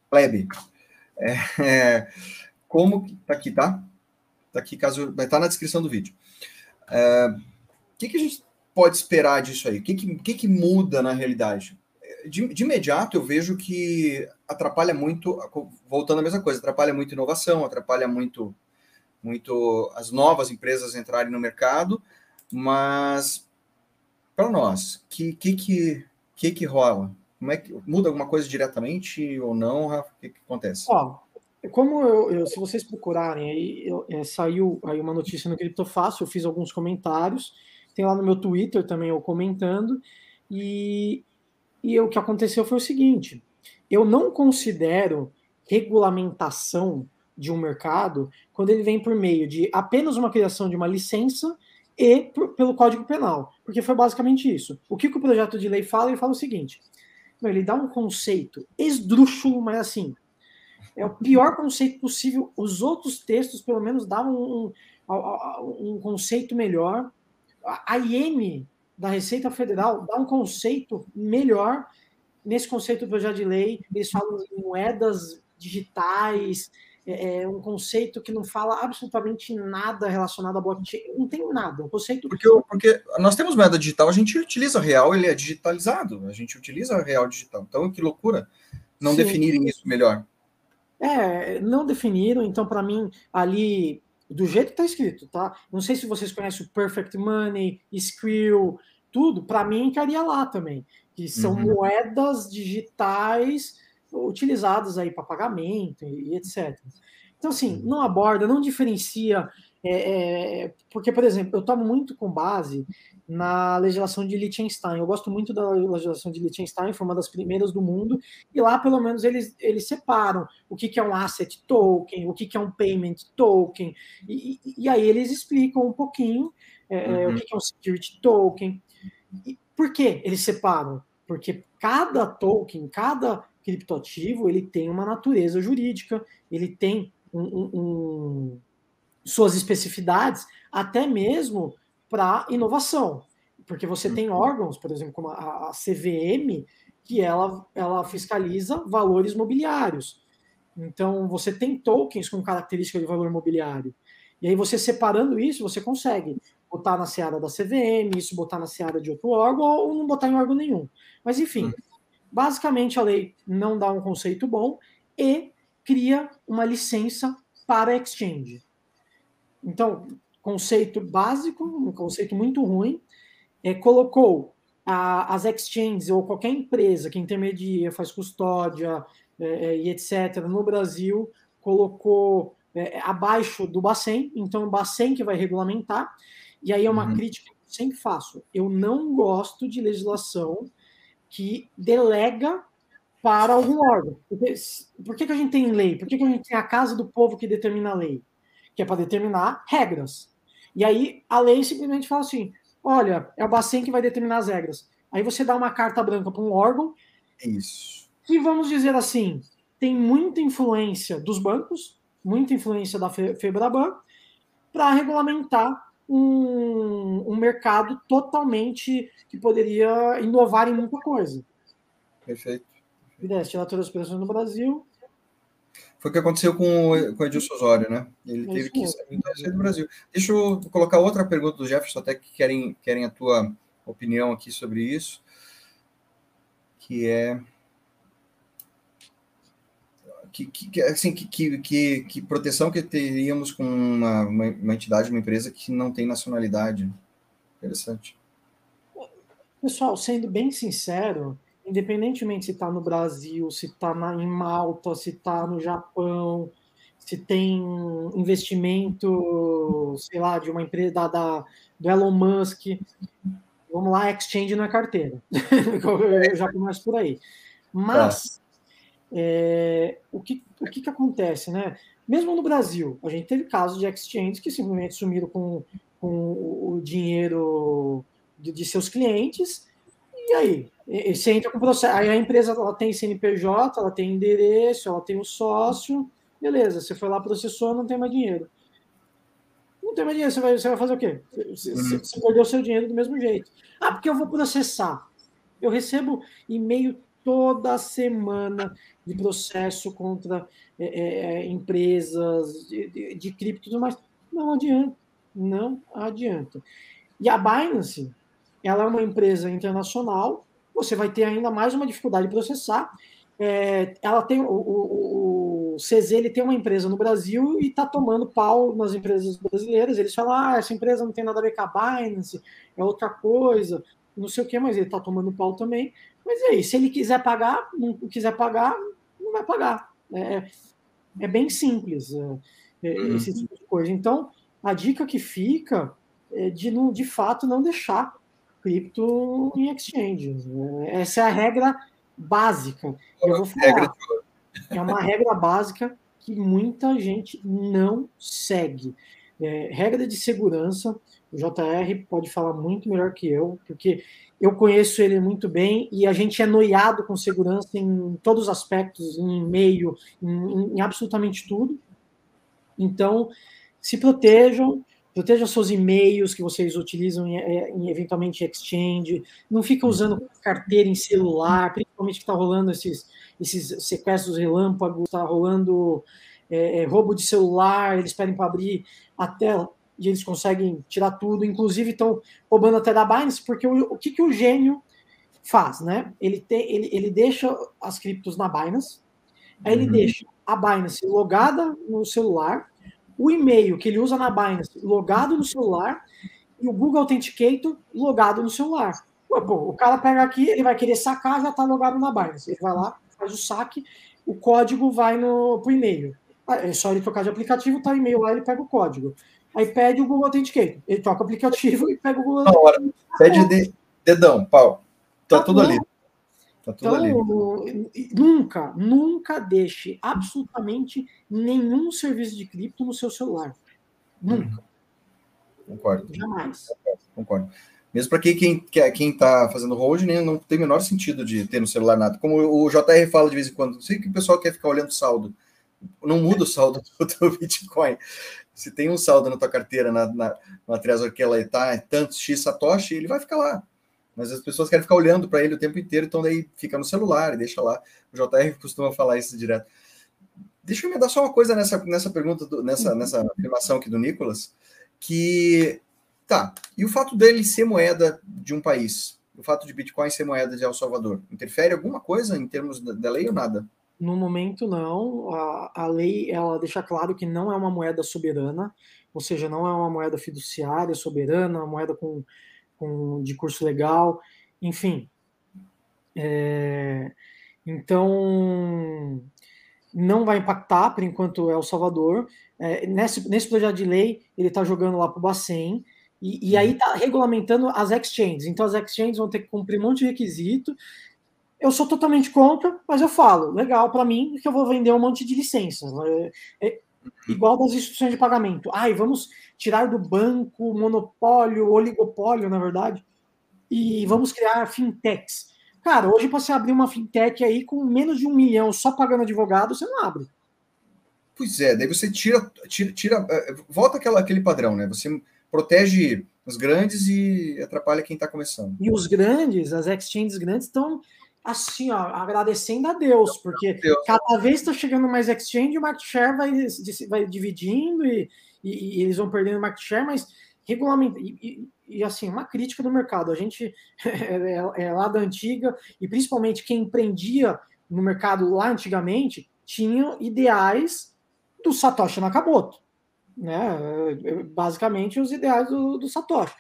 plebe, é, é, como tá aqui, tá? Tá aqui, caso vai tá na descrição do vídeo. É, o que, que a gente pode esperar disso aí? O que, que, que, que muda na realidade? De, de imediato eu vejo que atrapalha muito, voltando à mesma coisa, atrapalha muito inovação, atrapalha muito, muito as novas empresas entrarem no mercado, mas para nós, que que, que que que rola? Como é que muda alguma coisa diretamente ou não? Rafa? O que, que acontece? Ó, como eu, eu, se vocês procurarem aí, eu, é, saiu aí uma notícia no Criptofácil, eu fiz alguns comentários, tem lá no meu Twitter também eu comentando, e e o que aconteceu foi o seguinte: eu não considero regulamentação de um mercado quando ele vem por meio de apenas uma criação de uma licença e por, pelo Código Penal, porque foi basicamente isso. O que, que o projeto de lei fala? Ele fala o seguinte: ele dá um conceito esdrúxulo, mas assim, é o pior conceito possível. Os outros textos, pelo menos, davam um, um, um conceito melhor. A IN da Receita Federal dá um conceito melhor nesse conceito do projeto de lei. Eles falam em moedas digitais, é, é, um conceito que não fala absolutamente nada relacionado a blockchain. Não tem nada. Um conceito. Porque, porque nós temos moeda digital, a gente utiliza real, ele é digitalizado. A gente utiliza real digital. Então, que loucura não Sim. definirem isso melhor. É, não definiram. Então, para mim, ali do jeito que está escrito, tá? Não sei se vocês conhecem o Perfect Money, Skrill, tudo, para mim encaria lá também, que são uhum. moedas digitais utilizadas aí para pagamento e, e, etc. Então, assim, não aborda, não diferencia É, é, porque, por exemplo, eu tomo muito com base na legislação de Liechtenstein. Eu gosto muito da legislação de Liechtenstein, foi uma das primeiras do mundo, e lá, pelo menos, eles, eles separam o que, que é um asset token, o que, que é um payment token, e, e aí eles explicam um pouquinho é, uhum. o que, que é um security token. E por que eles separam? Porque cada token, cada criptoativo, ele tem uma natureza jurídica, ele tem um, um, um suas especificidades, até mesmo para inovação. Porque você tem uhum. órgãos, por exemplo, como a, a CVM, que ela, ela fiscaliza valores mobiliários. Então, você tem tokens com característica de valor mobiliário. E aí, você separando isso, você consegue botar na seara da CVM, isso botar na seara de outro órgão, ou não botar em órgão nenhum. Mas, enfim, uhum. basicamente a lei não dá um conceito bom e cria uma licença para exchange. Então, conceito básico, um conceito muito ruim, é, colocou a, as exchanges ou qualquer empresa que intermedia, faz custódia é, é, e etc. no Brasil, colocou é, abaixo do Bacen, então o Bacen que vai regulamentar, e aí é uma uhum. crítica que eu sempre faço. Eu não gosto de legislação que delega para algum órgão. Porque, por que, que a gente tem lei? Por que, que a gente tem a Casa do Povo que determina a lei? Que é para determinar regras. E aí a lei simplesmente fala assim: olha, é o Bacen que vai determinar as regras. Aí você dá uma carta branca para um órgão. Isso. Que vamos dizer assim, tem muita influência dos bancos, muita influência da Febraban, para regulamentar um, um mercado totalmente que poderia inovar em muita coisa. Perfeito. Fidesz, tirar todas as operações no Brasil, foi o que aconteceu com, com o Edilson Osório, né? Ele teve que sair, do Brasil. Deixa eu colocar outra pergunta do Jefferson, até que querem, querem a tua opinião aqui sobre isso, que é que, que, assim, que, que, que, proteção que teríamos com uma, uma, entidade, uma empresa que não tem nacionalidade? Interessante. Pessoal, sendo bem sincero, independentemente se está no Brasil, se está em Malta, se está no Japão, se tem investimento, sei lá, de uma empresa da, da do Elon Musk, vamos lá, exchange não é carteira. *laughs* Eu já começo por aí. Mas é, o, que, o que, que acontece, né? Mesmo no Brasil, a gente teve casos de exchanges que simplesmente sumiram com, com o dinheiro de, de seus clientes, e aí? E você entra com o processo. Aí a empresa ela tem CNPJ, ela tem endereço, ela tem o um sócio. Beleza, você foi lá, processou, não tem mais dinheiro. Não tem mais dinheiro, você vai, você vai fazer o quê? Você, uhum. você perdeu o seu dinheiro do mesmo jeito. Ah, porque eu vou processar. Eu recebo e-mail toda semana de processo contra é, é, é empresas de, de, de cripto e tudo mais. Não adianta. Não adianta. E a Binance, ela é uma empresa internacional você vai ter ainda mais uma dificuldade de processar. É, ela tem o, o, o, CZ ele tem uma empresa no Brasil e está tomando pau nas empresas brasileiras. Eles falam, ah, essa empresa não tem nada a ver com a Binance, é outra coisa, não sei o que, mas ele está tomando pau também. Mas é isso, se ele quiser pagar, não quiser pagar, não vai pagar. É, é bem simples é, é uhum. esse tipo de coisa. Então, a dica que fica é de, de fato, não deixar cripto em exchanges. Essa é a regra básica. Eu vou falar. É uma regra básica que muita gente não segue. É, regra de segurança, o JR pode falar muito melhor que eu, porque eu conheço ele muito bem e a gente é noiado com segurança em todos os aspectos, em e-mail, em, em absolutamente tudo. Então, se protejam, Proteja seus e-mails que vocês utilizam em, é, em, eventualmente exchange. Não fica usando carteira em celular, principalmente que está rolando esses, esses sequestros relâmpagos, está rolando é, é, roubo de celular, eles pedem para abrir a tela e eles conseguem tirar tudo. Inclusive estão roubando até da Binance, porque o, o que, que o gênio faz, né? Ele, tem, ele, ele deixa as criptos na Binance, aí ele uhum. deixa a Binance logada no celular, o e-mail que ele usa na Binance logado no celular e o Google Authenticator logado no celular. Pô, o cara pega aqui, ele vai querer sacar, já está logado na Binance. Ele vai lá, faz o saque, o código vai no pro e-mail. Ah, é só ele trocar de aplicativo, tá o e-mail lá, ele pega o código. aí pede o Google Authenticator. Ele toca o aplicativo *laughs* e pega o Google hora. Pede de, dedão, pau. Tá, tá tudo ali. Tá tudo então, ali. nunca, nunca deixe absolutamente nenhum serviço de cripto no seu celular. Nunca. Concordo. Jamais. Concordo. Mesmo para quem, quem, quem tá fazendo hold, né, não tem o menor sentido de ter no celular nada. Como o JR fala de vez em quando, não sei que o pessoal quer ficar olhando saldo. Não muda o saldo do, do Bitcoin. Se tem um saldo na tua carteira, na, na, na Trezor que ela está, é tantos X Satoshi, ele vai ficar lá. Mas as pessoas querem ficar olhando para ele o tempo inteiro, então daí fica no celular e deixa lá. O JR costuma falar isso direto. Deixa eu me dar só uma coisa nessa, nessa pergunta, do, nessa, nessa afirmação aqui do Nicolas, que Tá. E o fato dele ser moeda de um país, o fato de Bitcoin ser moeda de El Salvador, interfere alguma coisa em termos da, da lei ou nada? No momento, não. A, a lei ela deixa claro que não é uma moeda soberana, ou seja, não é uma moeda fiduciária soberana, uma moeda com, com de curso legal, enfim. É, então, não vai impactar, por enquanto, El Salvador. É, nesse, nesse projeto de lei, ele está jogando lá para o Bacen, e, e aí está regulamentando as exchanges. Então as exchanges vão ter que cumprir um monte de requisito. Eu sou totalmente contra, mas eu falo, legal para mim, que eu vou vender um monte de licenças. É, é, igual das instituições de pagamento. Ai, vamos tirar do banco monopólio, oligopólio, na verdade, e vamos criar fintechs. Cara, hoje para você abrir uma fintech aí com menos de um milhão só pagando advogado, você não abre. Pois é, daí você tira, tira, tira é, volta aquela, aquele padrão, né? Você protege os grandes e atrapalha quem está começando. E os grandes, as exchanges grandes, estão assim, ó, agradecendo a Deus, porque Deus. cada vez está chegando mais exchange, o market share vai, vai dividindo e, e, e eles vão perdendo market share, mas regulamento e, e, assim, uma crítica do mercado. A gente *laughs* é, é, é, lá da antiga, e principalmente quem empreendia no mercado lá antigamente, tinha ideais do Satoshi Nakamoto né? Basicamente os ideais do, do Satoshi.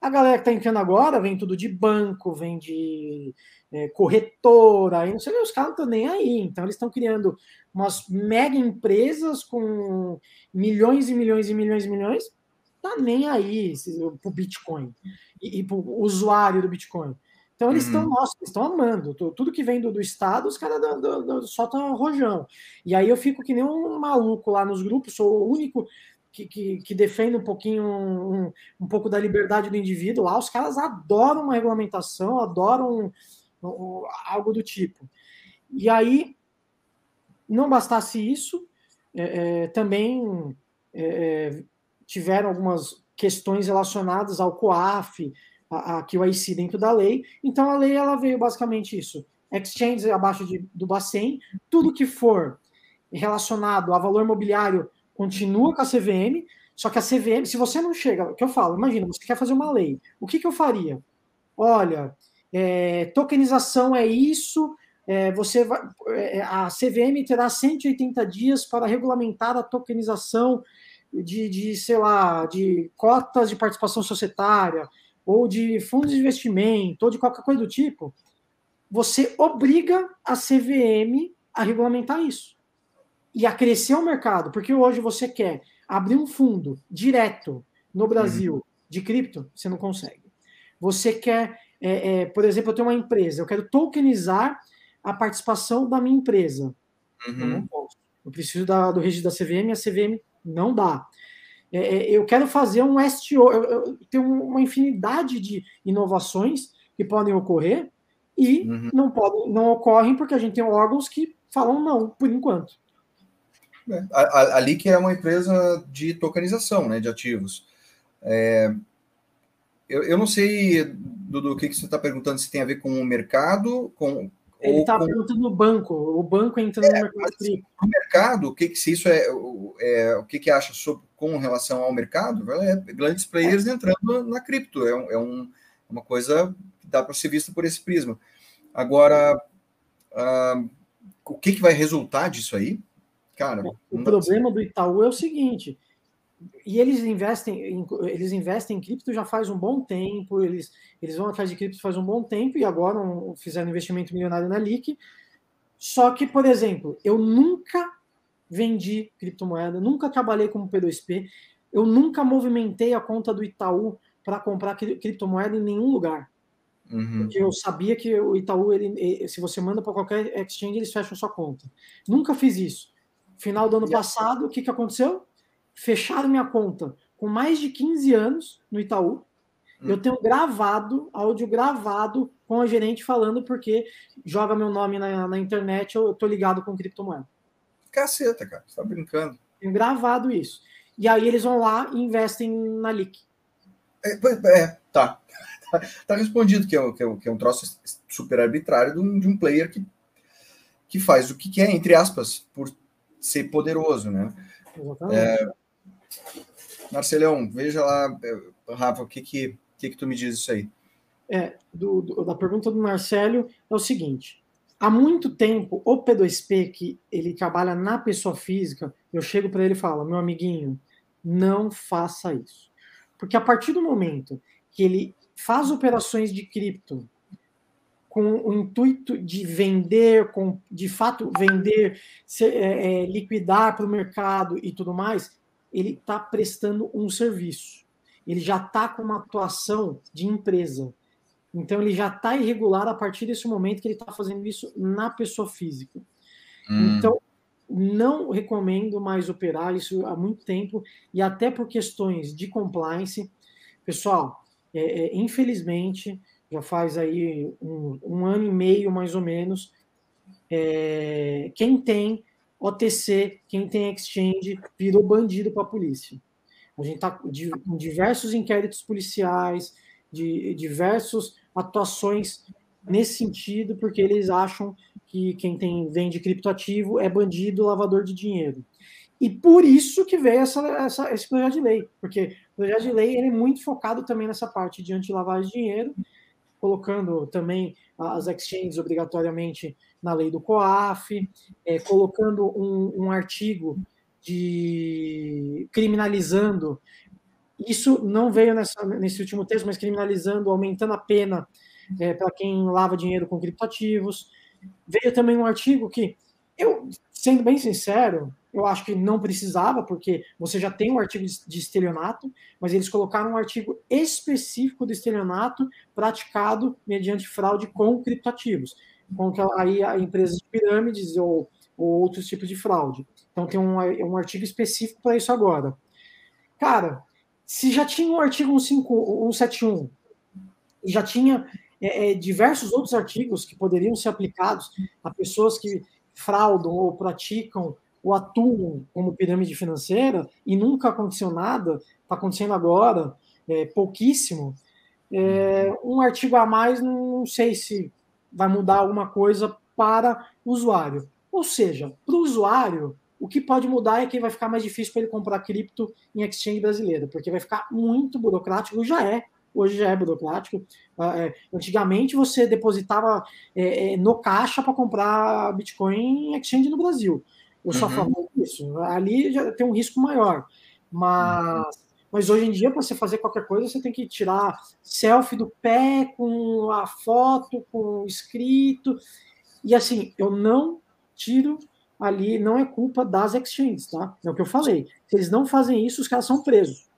A galera que está entrando agora vem tudo de banco, vem de é, corretora, aí não sei, os caras não estão nem aí. Então eles estão criando umas mega empresas com milhões e milhões e milhões e milhões, tá nem aí para o Bitcoin e, e para o usuário do Bitcoin. Então eles estão, uhum. nossa, estão amando. Tudo que vem do, do Estado, os caras soltam rojão. E aí eu fico que nem um maluco lá nos grupos, sou o único que, que, que defende um pouquinho um, um, pouco da liberdade do indivíduo lá, os caras adoram uma regulamentação, adoram um, algo do tipo. E aí, não bastasse isso, é, é, também é, é tiveram algumas questões relacionadas ao COAF, a, QIC dentro da lei. Então a lei ela veio basicamente isso: exchange abaixo de, do Bacen, tudo que for relacionado a valor mobiliário continua com a CVM, só que a CVM, se você não chega, o que eu falo, imagina, você quer fazer uma lei, o que, que eu faria? Olha, é, tokenização é isso, é, você vai, é, a CVM terá 180 dias para regulamentar a tokenização de, de, sei lá, de cotas de participação societária, ou de fundos de investimento, ou de qualquer coisa do tipo, você obriga a CVM a regulamentar isso e a crescer o mercado, porque hoje você quer abrir um fundo direto no Brasil uhum. de cripto, você não consegue. Você quer, é, é, por exemplo, eu tenho uma empresa, eu quero tokenizar a participação da minha empresa. Uhum. Eu não posso. Eu preciso da, do registro da CVM, a CVM não dá. É, é, eu quero fazer um STO, eu, eu tenho uma infinidade de inovações que podem ocorrer e uhum. não, podem, não ocorrem porque a gente tem órgãos que falam não, por enquanto. É, ali que é uma empresa de tokenização né, de ativos. É, eu, eu não sei, do, do que, que você está perguntando, se tem a ver com o mercado, com. Ele está com... perguntando no banco, o banco entrando é, no mercado O mercado, o que, que se isso é, é o que, que acha sobre, com relação ao mercado? É, grandes players é. entrando na cripto, é, um, é um, uma coisa que dá para ser vista por esse prisma. Agora, uh, o que, que vai resultar disso aí? Cara, o problema do Itaú é o seguinte, e eles investem, em, eles investem em cripto já faz um bom tempo, eles, eles vão atrás de cripto faz um bom tempo e agora um, fizeram investimento milionário na LIC. Só que, por exemplo, eu nunca vendi criptomoeda, nunca trabalhei como P2P. Eu nunca movimentei a conta do Itaú para comprar criptomoeda em nenhum lugar. Uhum. Porque eu sabia que o Itaú, ele, se você manda para qualquer exchange, eles fecham sua conta. Nunca fiz isso. Final do ano passado, o que, que aconteceu? Fecharam minha conta com mais de 15 anos no Itaú. Uhum. Eu tenho gravado, áudio gravado com a gerente falando porque joga meu nome na, na internet, eu, eu tô ligado com criptomoeda. Caceta, cara, você tá brincando. Tenho gravado isso. E aí eles vão lá e investem na LIC. É, é tá. tá. *laughs* Tá respondido que é, que é, que é um troço super arbitrário de um, de um player que, que faz o que quer, entre aspas, por ser poderoso, né? Exatamente. É, Marcelão, veja lá, é, Rafa, o que que, que que tu me diz isso aí? É, do, do, da pergunta do Marcelo é o seguinte: há muito tempo, o P2P, que ele trabalha na pessoa física, eu chego para ele e falo, meu amiguinho, não faça isso. Porque a partir do momento que ele faz operações de cripto com o intuito de vender, com, de fato vender, se, é, é, liquidar para o mercado e tudo mais, ele está prestando um serviço. Ele já está com uma atuação de empresa. Então ele já está irregular a partir desse momento que ele está fazendo isso na pessoa física. Hum. Então não recomendo mais operar isso há muito tempo e até por questões de compliance, pessoal. É, é, infelizmente já faz aí um, um, ano e meio mais ou menos. É, quem tem OTC, quem tem exchange, virou bandido para a polícia. A gente está com diversos inquéritos policiais, de diversas atuações nesse sentido, porque eles acham que quem tem vende criptoativo é bandido, lavador de dinheiro. E por isso que veio essa, essa, esse projeto de lei, porque o projeto de lei ele é muito focado também nessa parte de anti-lavagem de dinheiro, colocando também as exchanges obrigatoriamente na lei do COAF, é, colocando um, um artigo de criminalizando isso não veio nessa, nesse último texto, mas criminalizando, aumentando a pena é, para quem lava dinheiro com criptativos. Veio também um artigo que, eu, sendo bem sincero, eu acho que não precisava, porque você já tem um artigo de estelionato, mas eles colocaram um artigo específico do estelionato praticado mediante fraude com criptativos, com aí a empresas de pirâmides ou, ou outros tipos de fraude. Então tem um, um artigo específico para isso agora. Cara, se já tinha o artigo 171 e já tinha é, é, diversos outros artigos que poderiam ser aplicados a pessoas que fraudam ou praticam ou atuam como pirâmide financeira e nunca aconteceu nada, está acontecendo agora, é, pouquíssimo. É, um artigo a mais, não sei se vai mudar alguma coisa para o usuário. Ou seja, para o usuário, o que pode mudar é que vai ficar mais difícil para ele comprar cripto em exchange brasileira, porque vai ficar muito burocrático, já é, hoje já é burocrático. Ah, é, antigamente você depositava é, é, no caixa para comprar Bitcoin em exchange no Brasil. Eu só uhum. falo isso. Ali já tem um risco maior. Mas. Mas hoje em dia, para você fazer qualquer coisa, você tem que tirar selfie do pé com a foto, com o escrito. E assim, eu não tiro ali não é culpa das exchanges, tá? É o que eu falei. Se eles não fazem isso, os caras são presos.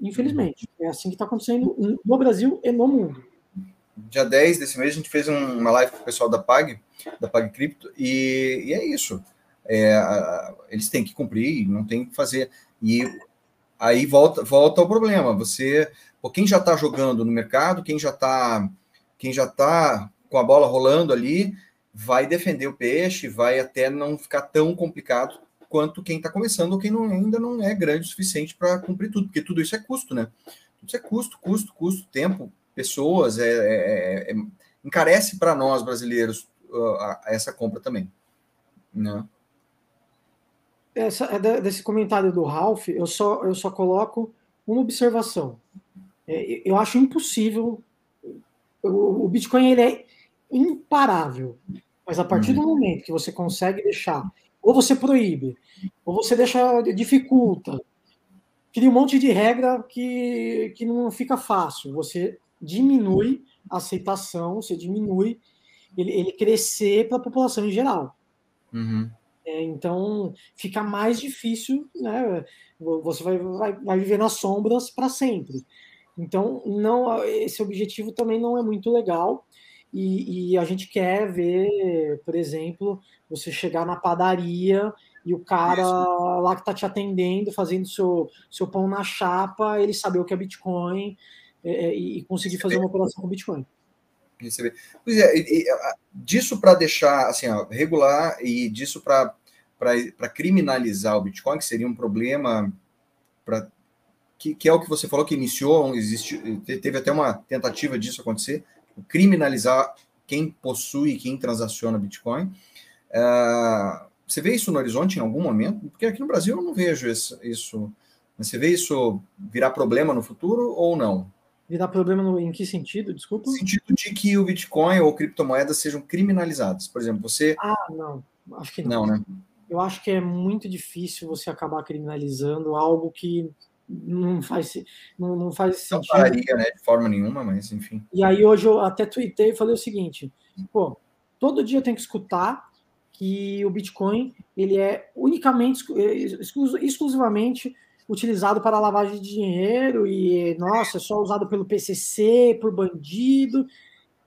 Infelizmente. É assim que está acontecendo no Brasil e no mundo. Dia 10 desse mês, a gente fez uma live com o pessoal da PAG, da PAG Cripto, e, e é isso. É, eles têm que cumprir, não tem que fazer. E aí volta, volta ao problema. Você, pô, quem já está jogando no mercado, quem já está quem já tá com a bola rolando ali, vai defender o peixe, vai até não ficar tão complicado quanto quem está começando ou quem não, ainda não é grande o suficiente para cumprir tudo, porque tudo isso é custo, né? Tudo isso é custo, custo, custo, tempo, pessoas, é, é, é encarece para nós brasileiros uh, essa compra também, né? Essa, é desse comentário do Ralph, eu só, eu só coloco uma observação. É, eu acho impossível. O, Bitcoin ele é imparável. Mas a partir do uhum. momento que você consegue deixar, ou você proíbe, ou você deixa, dificulta, cria um monte de regra que, que não fica fácil. Você diminui a aceitação, você diminui ele, ele crescer para a população em geral. Uhum. É, É, então fica mais difícil, né? Você vai, vai, vai viver nas sombras para sempre. Então, não, esse objetivo também não é muito legal. E, e, a gente quer ver, por exemplo, você chegar na padaria e o cara Isso. lá que está te atendendo, fazendo seu, seu pão na chapa, ele saber o que é Bitcoin é, é e conseguir fazer uma operação com Bitcoin. Receber. Pois é, e, e, disso para deixar assim, ó, regular e disso para criminalizar o Bitcoin, que seria um problema para que, que, é o que você falou que iniciou, existe, teve até uma tentativa disso acontecer, criminalizar quem possui, quem transaciona Bitcoin. Uh, você vê isso no horizonte em algum momento? Porque aqui no Brasil eu não vejo isso. isso. Você vê isso virar problema no futuro ou não? Virar problema no, em que sentido? Desculpa. No sentido de que o Bitcoin ou criptomoedas sejam criminalizados. Por exemplo, você. Ah, não. Acho que não. Não, né? Eu acho que é muito difícil você acabar criminalizando algo que não faz, não, não faz sentido. Não pararia, né, de forma nenhuma, mas enfim. E aí hoje eu até tuitei e falei o seguinte, pô, todo dia eu tenho que escutar que o Bitcoin ele é unicamente, exclusivamente utilizado para lavagem de dinheiro e, nossa, é só usado pelo PCC, por bandido.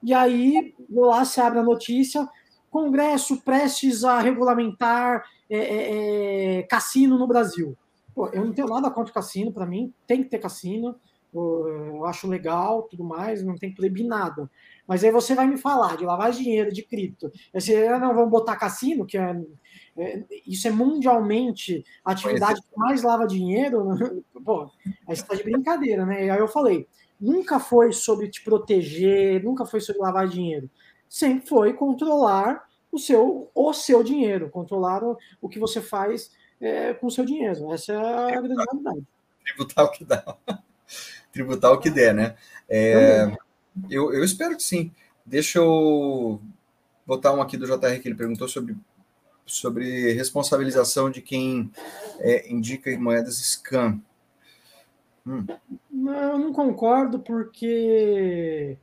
E aí, lá se abre a notícia, Congresso prestes a regulamentar é, é, é cassino no Brasil. Pô, eu não tenho nada contra cassino, para mim tem que ter cassino, eu acho legal, tudo mais, não tem que proibir nada. Mas aí você vai me falar de lavar dinheiro, de cripto. Você ah, não vamos botar cassino, que é, é, isso é mundialmente a atividade que mais lava dinheiro. *laughs* Pô, aí você está de brincadeira, né? Aí eu falei, nunca foi sobre te proteger, nunca foi sobre lavar dinheiro. Sempre foi controlar o seu, o seu dinheiro, controlar o, o que você faz é, com o seu dinheiro. Essa é a grande realidade. Tributar o que dá. *laughs* Tributar o que der, né? É, eu, eu espero que sim. Deixa eu botar um aqui do JR que ele perguntou sobre, sobre responsabilização de quem é, indica moedas scam. Hum. Eu não concordo porque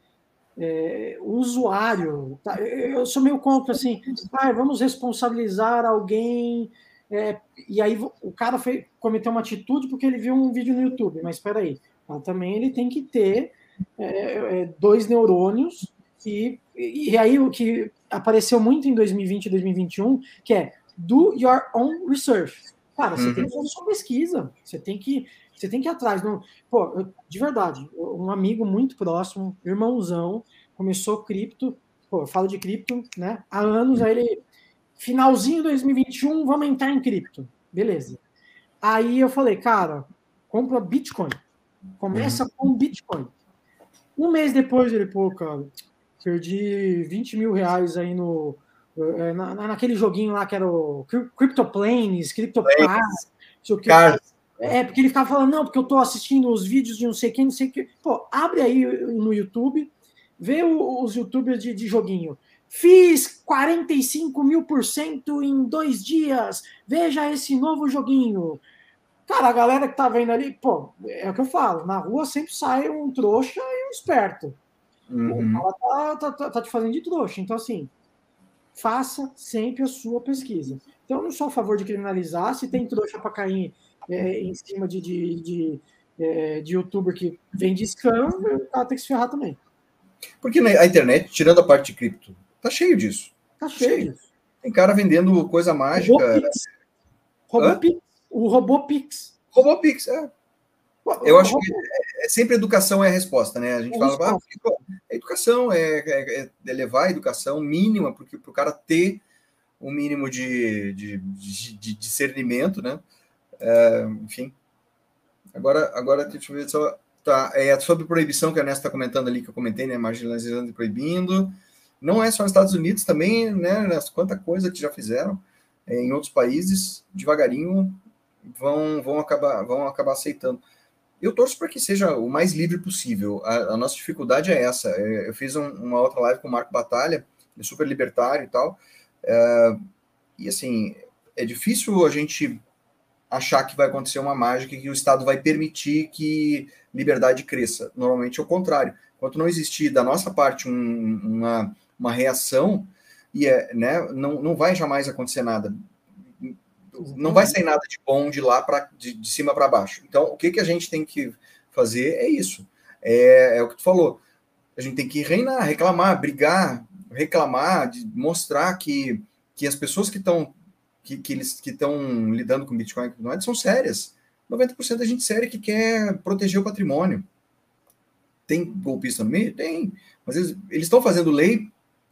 é, o usuário. Tá, eu sou meio contra assim, ah, vamos responsabilizar alguém é, e aí o cara foi, cometeu uma atitude porque ele viu um vídeo no YouTube, mas espera aí, também ele tem que ter é, é, dois neurônios e, e aí o que apareceu muito em 2020 e 2021, que é do your own research. Cara, você uhum. tem que fazer sua pesquisa, você tem que você tem que ir atrás. Não, pô, de verdade, um amigo muito próximo, irmãozão, começou cripto, pô, eu falo de cripto, né? Há anos, aí ele finalzinho de 2021, vamos entrar em cripto. Beleza. Aí eu falei, cara, compra Bitcoin. Começa uhum. com Bitcoin. Um mês depois ele, pô, cara, perdi 20 mil reais aí no. É, na, naquele joguinho lá que era o CryptoPlanes, CryptoPlanes, É, porque ele ficava falando, não, porque eu tô assistindo os vídeos de não sei quem, não sei o que. Pô, abre aí no YouTube, vê os youtubers de, de joguinho. Fiz 45 mil por cento em dois dias. Veja esse novo joguinho. Cara, a galera que tá vendo ali, pô, é o que eu falo. Na rua sempre sai um trouxa e um esperto. Uhum. Cara tá, tá, tá, tá te fazendo de trouxa. Então, assim, faça sempre a sua pesquisa. Então, eu não sou a favor de criminalizar. Se tem trouxa para cair é, em cima de, de, de, é, de youtuber que vende scam, o cara tem que se ferrar também. Porque a internet, tirando a parte de cripto, Tá cheio disso. Tá cheio. Tem cara vendendo coisa mágica. Robopix. O Robopix. Robopix, é. Eu acho que é, é, sempre educação é a resposta, né? A gente é fala, ah, é educação, é, é, é levar a educação mínima para o cara ter um mínimo de, de, de, de discernimento, né? É, enfim. Agora, agora deixa eu ver só. Tá, é sobre proibição que a Nessa está comentando ali, que eu comentei, né? Marginalizando e proibindo. Não é só nos Estados Unidos, também, né? Quanta coisa que já fizeram é, em outros países, devagarinho vão, vão, acabar, vão acabar aceitando. Eu torço para que seja o mais livre possível. A, a nossa dificuldade é essa. É, eu fiz um, uma outra live com o Marco Batalha, é super libertário e tal. É, e assim, é difícil a gente achar que vai acontecer uma mágica que o Estado vai permitir que liberdade cresça. Normalmente é o contrário. Enquanto não existir da nossa parte um, uma uma reação e é, né, não, não vai jamais acontecer nada. não vai sair nada de bom de lá para de, de, cima para baixo. Então, o que, que a gente tem que fazer é isso. É, é o que tu falou. A gente tem que reinar, reclamar, brigar, reclamar, de mostrar que, que as pessoas que estão que, que eles que estão lidando com Bitcoin e são sérias. 90% da gente séria que quer proteger o patrimônio. Tem golpista no meio? Tem. Mas eles estão fazendo lei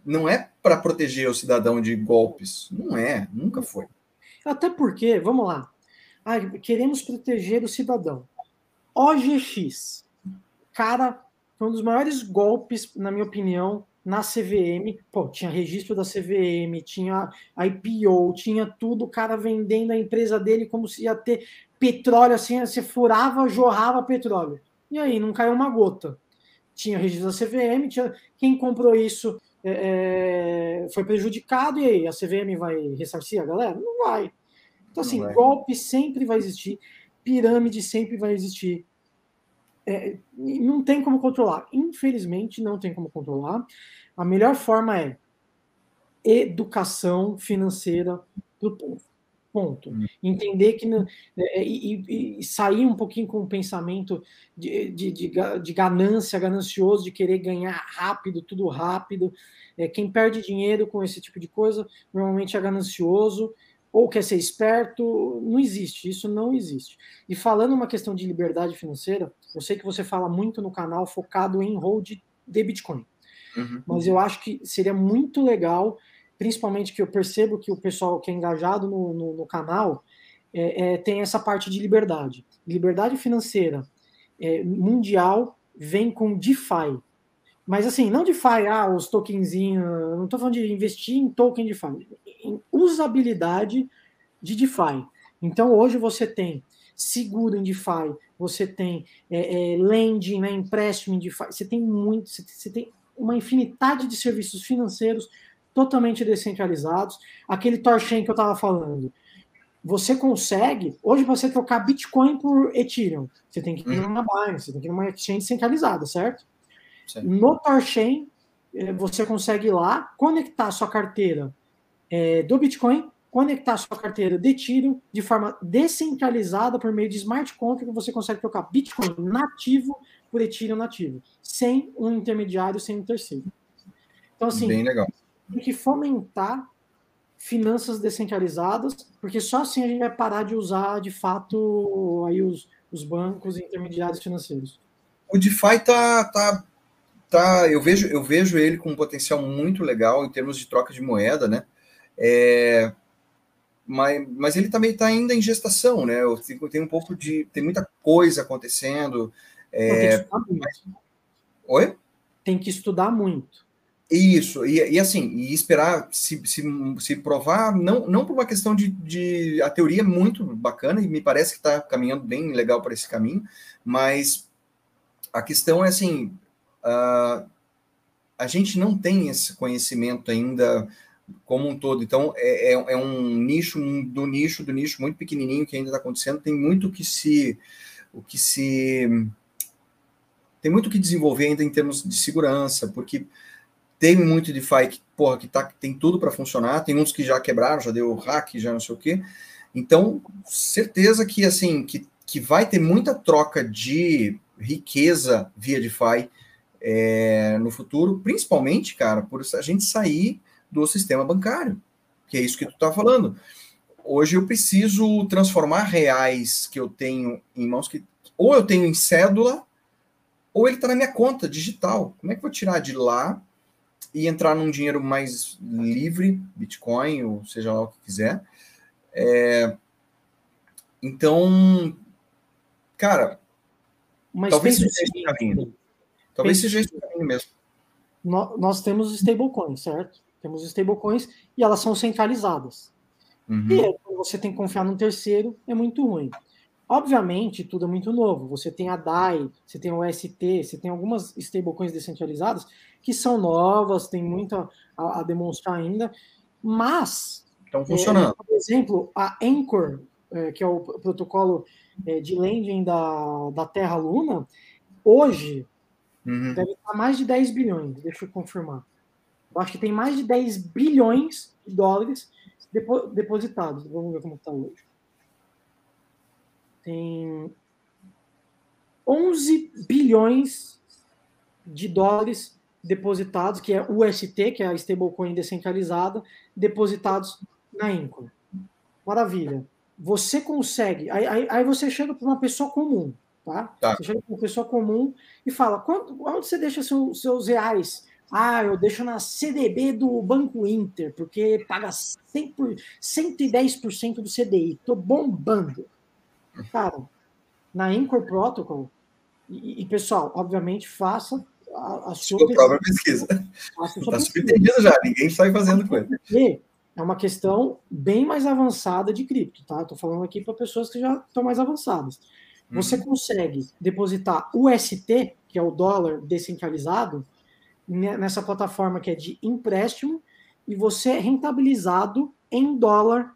não é para proteger o cidadão de golpes. Não é, nunca foi. Até porque, vamos lá, ah, queremos proteger o cidadão. OGX, cara, foi um dos maiores golpes, na minha opinião, na CVM. Pô, tinha registro da CVM, tinha IPO, tinha tudo, o cara vendendo a empresa dele como se ia ter petróleo, assim, você furava, jorrava petróleo. E aí, não caiu uma gota. Tinha registro da CVM, tinha quem comprou isso é, é, foi prejudicado, e aí, a CVM vai ressarcir a galera? Não vai. Então, assim, golpe sempre vai existir, pirâmide sempre vai existir. É, não tem como controlar. Infelizmente, não tem como controlar. A melhor forma é educação financeira do povo. Ponto. Hum. Entender que. É, e, e, sair um pouquinho com o pensamento de, de, de, de, ganância, ganancioso, de querer ganhar rápido, tudo rápido. É, quem perde dinheiro com esse tipo de coisa normalmente é ganancioso ou quer ser esperto. Não existe, isso não existe. E falando uma questão de liberdade financeira, eu sei que você fala muito no canal focado em hold de Bitcoin. Uhum. Mas eu acho que seria muito legal principalmente que eu percebo que o pessoal que é engajado no, no, no canal é, é, tem essa parte de liberdade. Liberdade financeira é, mundial vem com DeFi. Mas assim, não DeFi, ah, os tokenzinhos, não estou falando de investir em token DeFi, usabilidade de DeFi. Então hoje você tem seguro em DeFi, você tem é, é, lending, né, empréstimo em DeFi, você tem muito, você, tem uma infinidade de serviços financeiros totalmente descentralizados. Aquele Torchain que eu estava falando. Você consegue, hoje você trocar Bitcoin por Ethereum, você tem que ir uhum. numa Binance, você tem que ir numa exchange centralizada, certo? Sim. No Torchain, eh, você consegue ir lá conectar sua carteira é, do Bitcoin, conectar sua carteira de Ethereum de forma descentralizada por meio de smart contract, você consegue trocar Bitcoin nativo por Ethereum nativo, sem um intermediário, sem um terceiro. Então, assim, Bem legal tem que fomentar finanças descentralizadas, porque só assim a gente vai parar de usar de fato aí os, os bancos e intermediários financeiros. O DeFi tá, tá, tá eu vejo eu vejo ele com um potencial muito legal em termos de troca de moeda, né? É, mas, mas ele também está ainda em gestação, né? Tenho, tem um pouco de tem muita coisa acontecendo. É, mas... Oi? Tem que estudar muito. Isso, e, e, assim, e esperar se, se, se provar, não, não por uma questão de, de. A teoria é muito bacana e me parece que está caminhando bem legal para esse caminho, mas a questão é assim: uh, a gente não tem esse conhecimento ainda como um todo, então é, é, é um nicho do nicho do nicho muito pequenininho que ainda está acontecendo, tem muito que se. O que se. Tem muito que desenvolver ainda em termos de segurança, porque tem muito DeFi que, porra, que tá, tem tudo para funcionar, tem uns que já quebraram, já deu hack, já não sei o quê. Então, certeza que assim, que, que vai ter muita troca de riqueza via DeFi é, no futuro, principalmente, cara, por a gente sair do sistema bancário, que é isso que tu tá falando. Hoje eu preciso transformar reais que eu tenho em mãos que ou eu tenho em cédula ou ele está na minha conta digital. Como é que eu vou tirar de lá e entrar num dinheiro mais livre, Bitcoin, ou seja lá o que quiser. É, então, cara, Mas talvez seja esse caminho. Talvez seja esse caminho mesmo. Nós temos stablecoins, certo? Temos stablecoins e elas são centralizadas. Uhum. E quando você tem que confiar num terceiro, é muito ruim. Obviamente, tudo é muito novo. Você tem a DAI, você tem o ST, você tem algumas stablecoins descentralizadas que são novas, tem muito a, a demonstrar ainda, mas. Estão funcionando. É, por exemplo, a Anchor, é, que é o protocolo é, de lending da, da Terra Luna, hoje uhum. deve estar mais de 10 bilhões, deixa eu confirmar. Eu acho que tem mais de 10 bilhões de dólares depositados. Vamos ver como está hoje. Tem 11 bilhões de dólares depositados, que é UST, que é a stablecoin descentralizada, depositados na Incor. Maravilha. Você consegue. Aí, aí, aí você chega para uma pessoa comum, tá? tá? Você chega para uma pessoa comum e fala: quanto, onde você deixa seu, seus reais? Ah, eu deixo na CDB do Banco Inter, porque paga 100 por, 110% do CDI. Tô bombando. Cara, na Anchor Protocol, e, e pessoal, obviamente, faça a, a sua, sua própria pesquisa. Está subentendido já, ninguém sai fazendo coisa. É uma questão bem mais avançada de cripto, tá? Estou falando aqui para pessoas que já estão mais avançadas. Você uhum. consegue depositar UST, que é o dólar descentralizado, nessa plataforma que é de empréstimo e você é rentabilizado em dólar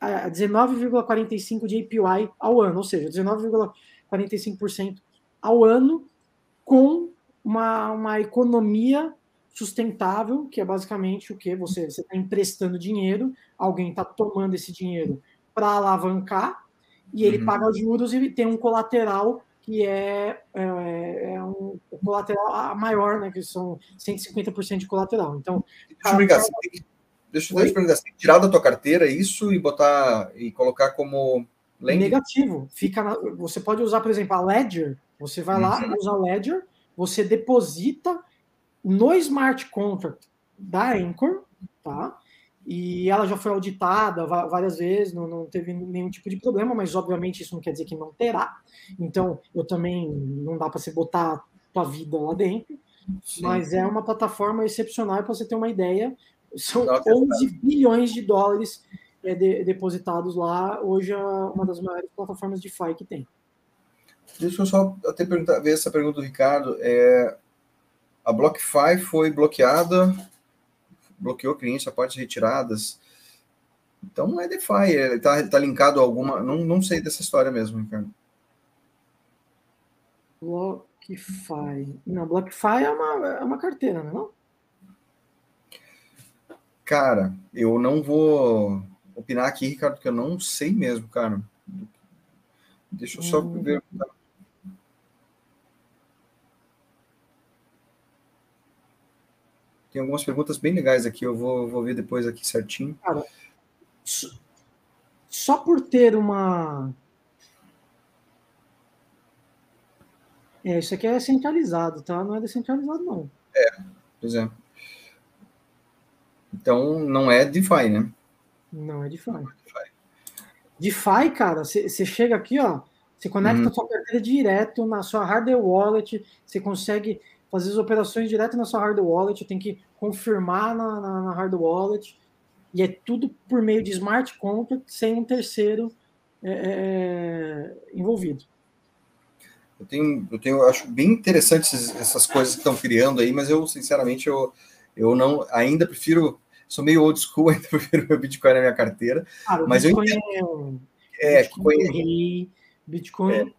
a 19,45 de APY ao ano, ou seja, 19,45% ao ano com uma, uma economia sustentável, que é basicamente o que você está emprestando dinheiro, alguém está tomando esse dinheiro para alavancar e ele uhum. paga juros e tem um colateral que é, é, é um colateral maior, né? Que são 150% de colateral. Então, deixa eu brincar, que, deixa, eu te perguntar, você tem que tirar da tua carteira isso e botar e colocar como lending? negativo. Fica na, você pode usar, por exemplo, a Ledger. Você vai uhum. lá, usa a Ledger, você deposita no smart contract da Anchor, tá? E ela já foi auditada várias vezes, não, não, teve nenhum tipo de problema, mas obviamente isso não quer dizer que não terá. Então, eu também não dá para você botar tua vida lá dentro, Sim. mas é uma plataforma excepcional para você ter uma ideia. São 11 bilhões de dólares é, de, depositados lá. Hoje é uma das maiores plataformas de FI que tem. Deixa eu só até perguntar, ver essa pergunta do Ricardo. É, a BlockFi foi bloqueada bloqueou clientes a portas retiradas. Então não é DeFi, ele está tá linkado a alguma. Não, não sei dessa história mesmo, Ricardo. BlockFi. Não, BlockFi é uma, é uma carteira, não é? Cara, eu não vou opinar aqui, Ricardo, porque eu não sei mesmo, cara. Deixa eu só hum. ver. Tem algumas perguntas bem legais aqui, eu vou, vou ver depois aqui certinho. Cara, só por ter uma. É, isso aqui é centralizado, tá? Não é descentralizado, não. É, pois é. Então, não é DeFi, né? Não é DeFi. Não é DeFi. DeFi, cara, você chega aqui, ó, você conecta uhum. a sua carteira direto na sua hardware wallet, você consegue fazer as operações direto na sua hardware wallet, tem que confirmar na, na, na hardware wallet, e é tudo por meio de smart contract, sem um terceiro é, é, é envolvido. Eu tenho, eu tenho, eu acho bem interessantes essas coisas que estão criando aí, mas eu, sinceramente, eu, eu não, ainda prefiro, sou meio old school, *laughs* ainda prefiro meu Bitcoin na minha carteira, Cara, mas Bitcoin eu entendo, é, Bitcoin, é, Bitcoin, Bitcoin é,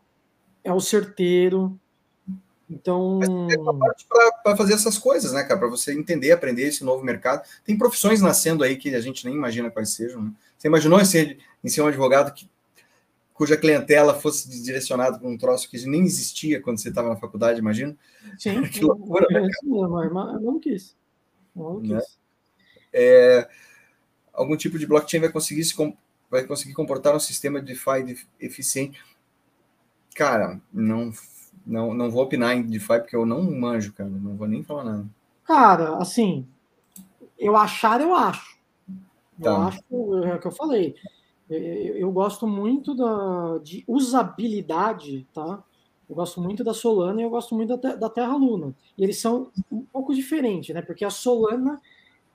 é o certeiro, então. Para fazer essas coisas, né, cara? Para você entender, aprender esse novo mercado. Tem profissões nascendo aí que a gente nem imagina quais sejam. Né? Você imaginou em ser, em ser um advogado que, cuja clientela fosse direcionada para um troço que nem existia quando você estava na faculdade, imagina? Sim. *laughs* que loucura, né, *laughs* cara? não quis. Não quis. Né? É, algum tipo de blockchain vai conseguir se vai conseguir comportar um sistema de DeFi eficiente? Cara, não não, não vou opinar em DeFi porque eu não manjo, cara. Não vou nem falar nada. Cara, assim, eu achar, eu acho. Eu tá. acho, é o que eu falei. Eu, eu gosto muito da, de usabilidade, tá? Eu gosto muito da Solana e eu gosto muito da, da Terra Luna. E eles são um pouco diferentes, né? Porque a Solana,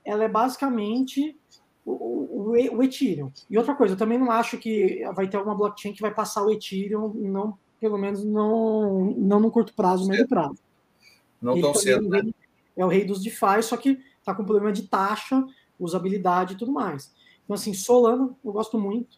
ela é basicamente o, o, o Ethereum. E outra coisa, eu também não acho que vai ter alguma blockchain que vai passar o Ethereum, não pelo menos não, não no curto prazo, médio prazo. Não Ele tão cedo. Né? É o rei dos DeFi, só que está com problema de taxa, usabilidade e tudo mais. Então, assim, Solana, eu gosto muito.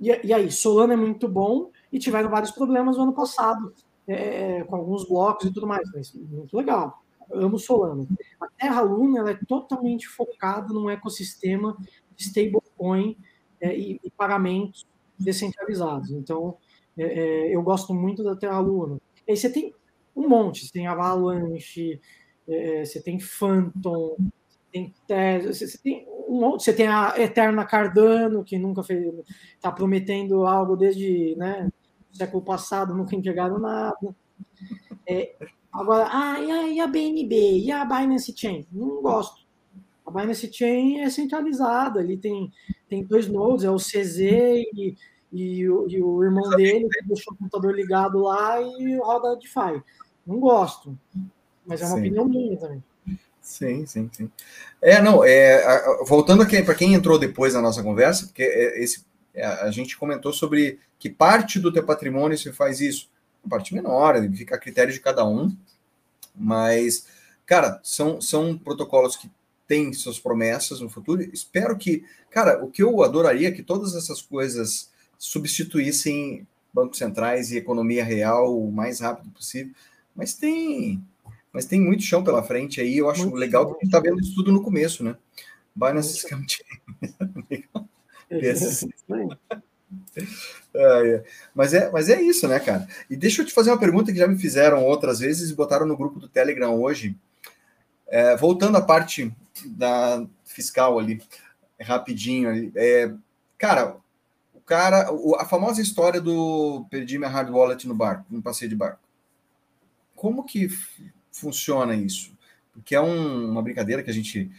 E, e aí, Solana é muito bom e tiveram vários problemas no ano passado, é, com alguns blocos e tudo mais, mas muito legal. amo Solano. A Terra Luna ela é totalmente focada num ecossistema de stablecoin é, e, e, pagamentos descentralizados. Então, é, é, eu gosto muito da Terra Luna. E aí você tem um monte, você tem Avalanche, é, você tem Phantom, tem Tesla, você tem um monte, você tem a Eterna Cardano, que nunca fez, está prometendo algo desde né, século passado, nunca entregaram nada. É, agora, ah, e a, e a BNB, e a Binance Chain? Não gosto. A Binance Chain é centralizada, ele tem, tem dois nodes, é o CZ e, e, o, e o irmão dele, que deixou o computador ligado lá e roda DeFi. Não gosto. Mas é uma Sim. opinião minha também. Sim, sim, sim. É, não, é, voltando para quem entrou depois na nossa conversa, porque é, esse, é, a gente comentou sobre que parte do teu patrimônio você faz isso. Uma parte menor, fica a critério de cada um. Mas, cara, são, são protocolos que têm suas promessas no futuro. Espero que, cara, o que eu adoraria é que todas essas coisas substituíssem bancos centrais e economia real o mais rápido possível. Mas tem mas tem muito chão pela frente aí. Eu acho muito legal que a gente está vendo isso tudo no começo, né? Binance Scam legal. *laughs* É, mas, é, mas é isso, né, cara? E deixa eu te fazer uma pergunta que já me fizeram outras vezes e botaram no grupo do Telegram hoje. É, voltando à parte da fiscal ali, rapidinho. É, cara, cara, a famosa história do perdi minha hard wallet no barco, no passeio de barco. Como que funciona isso? Porque é um, uma brincadeira que a gente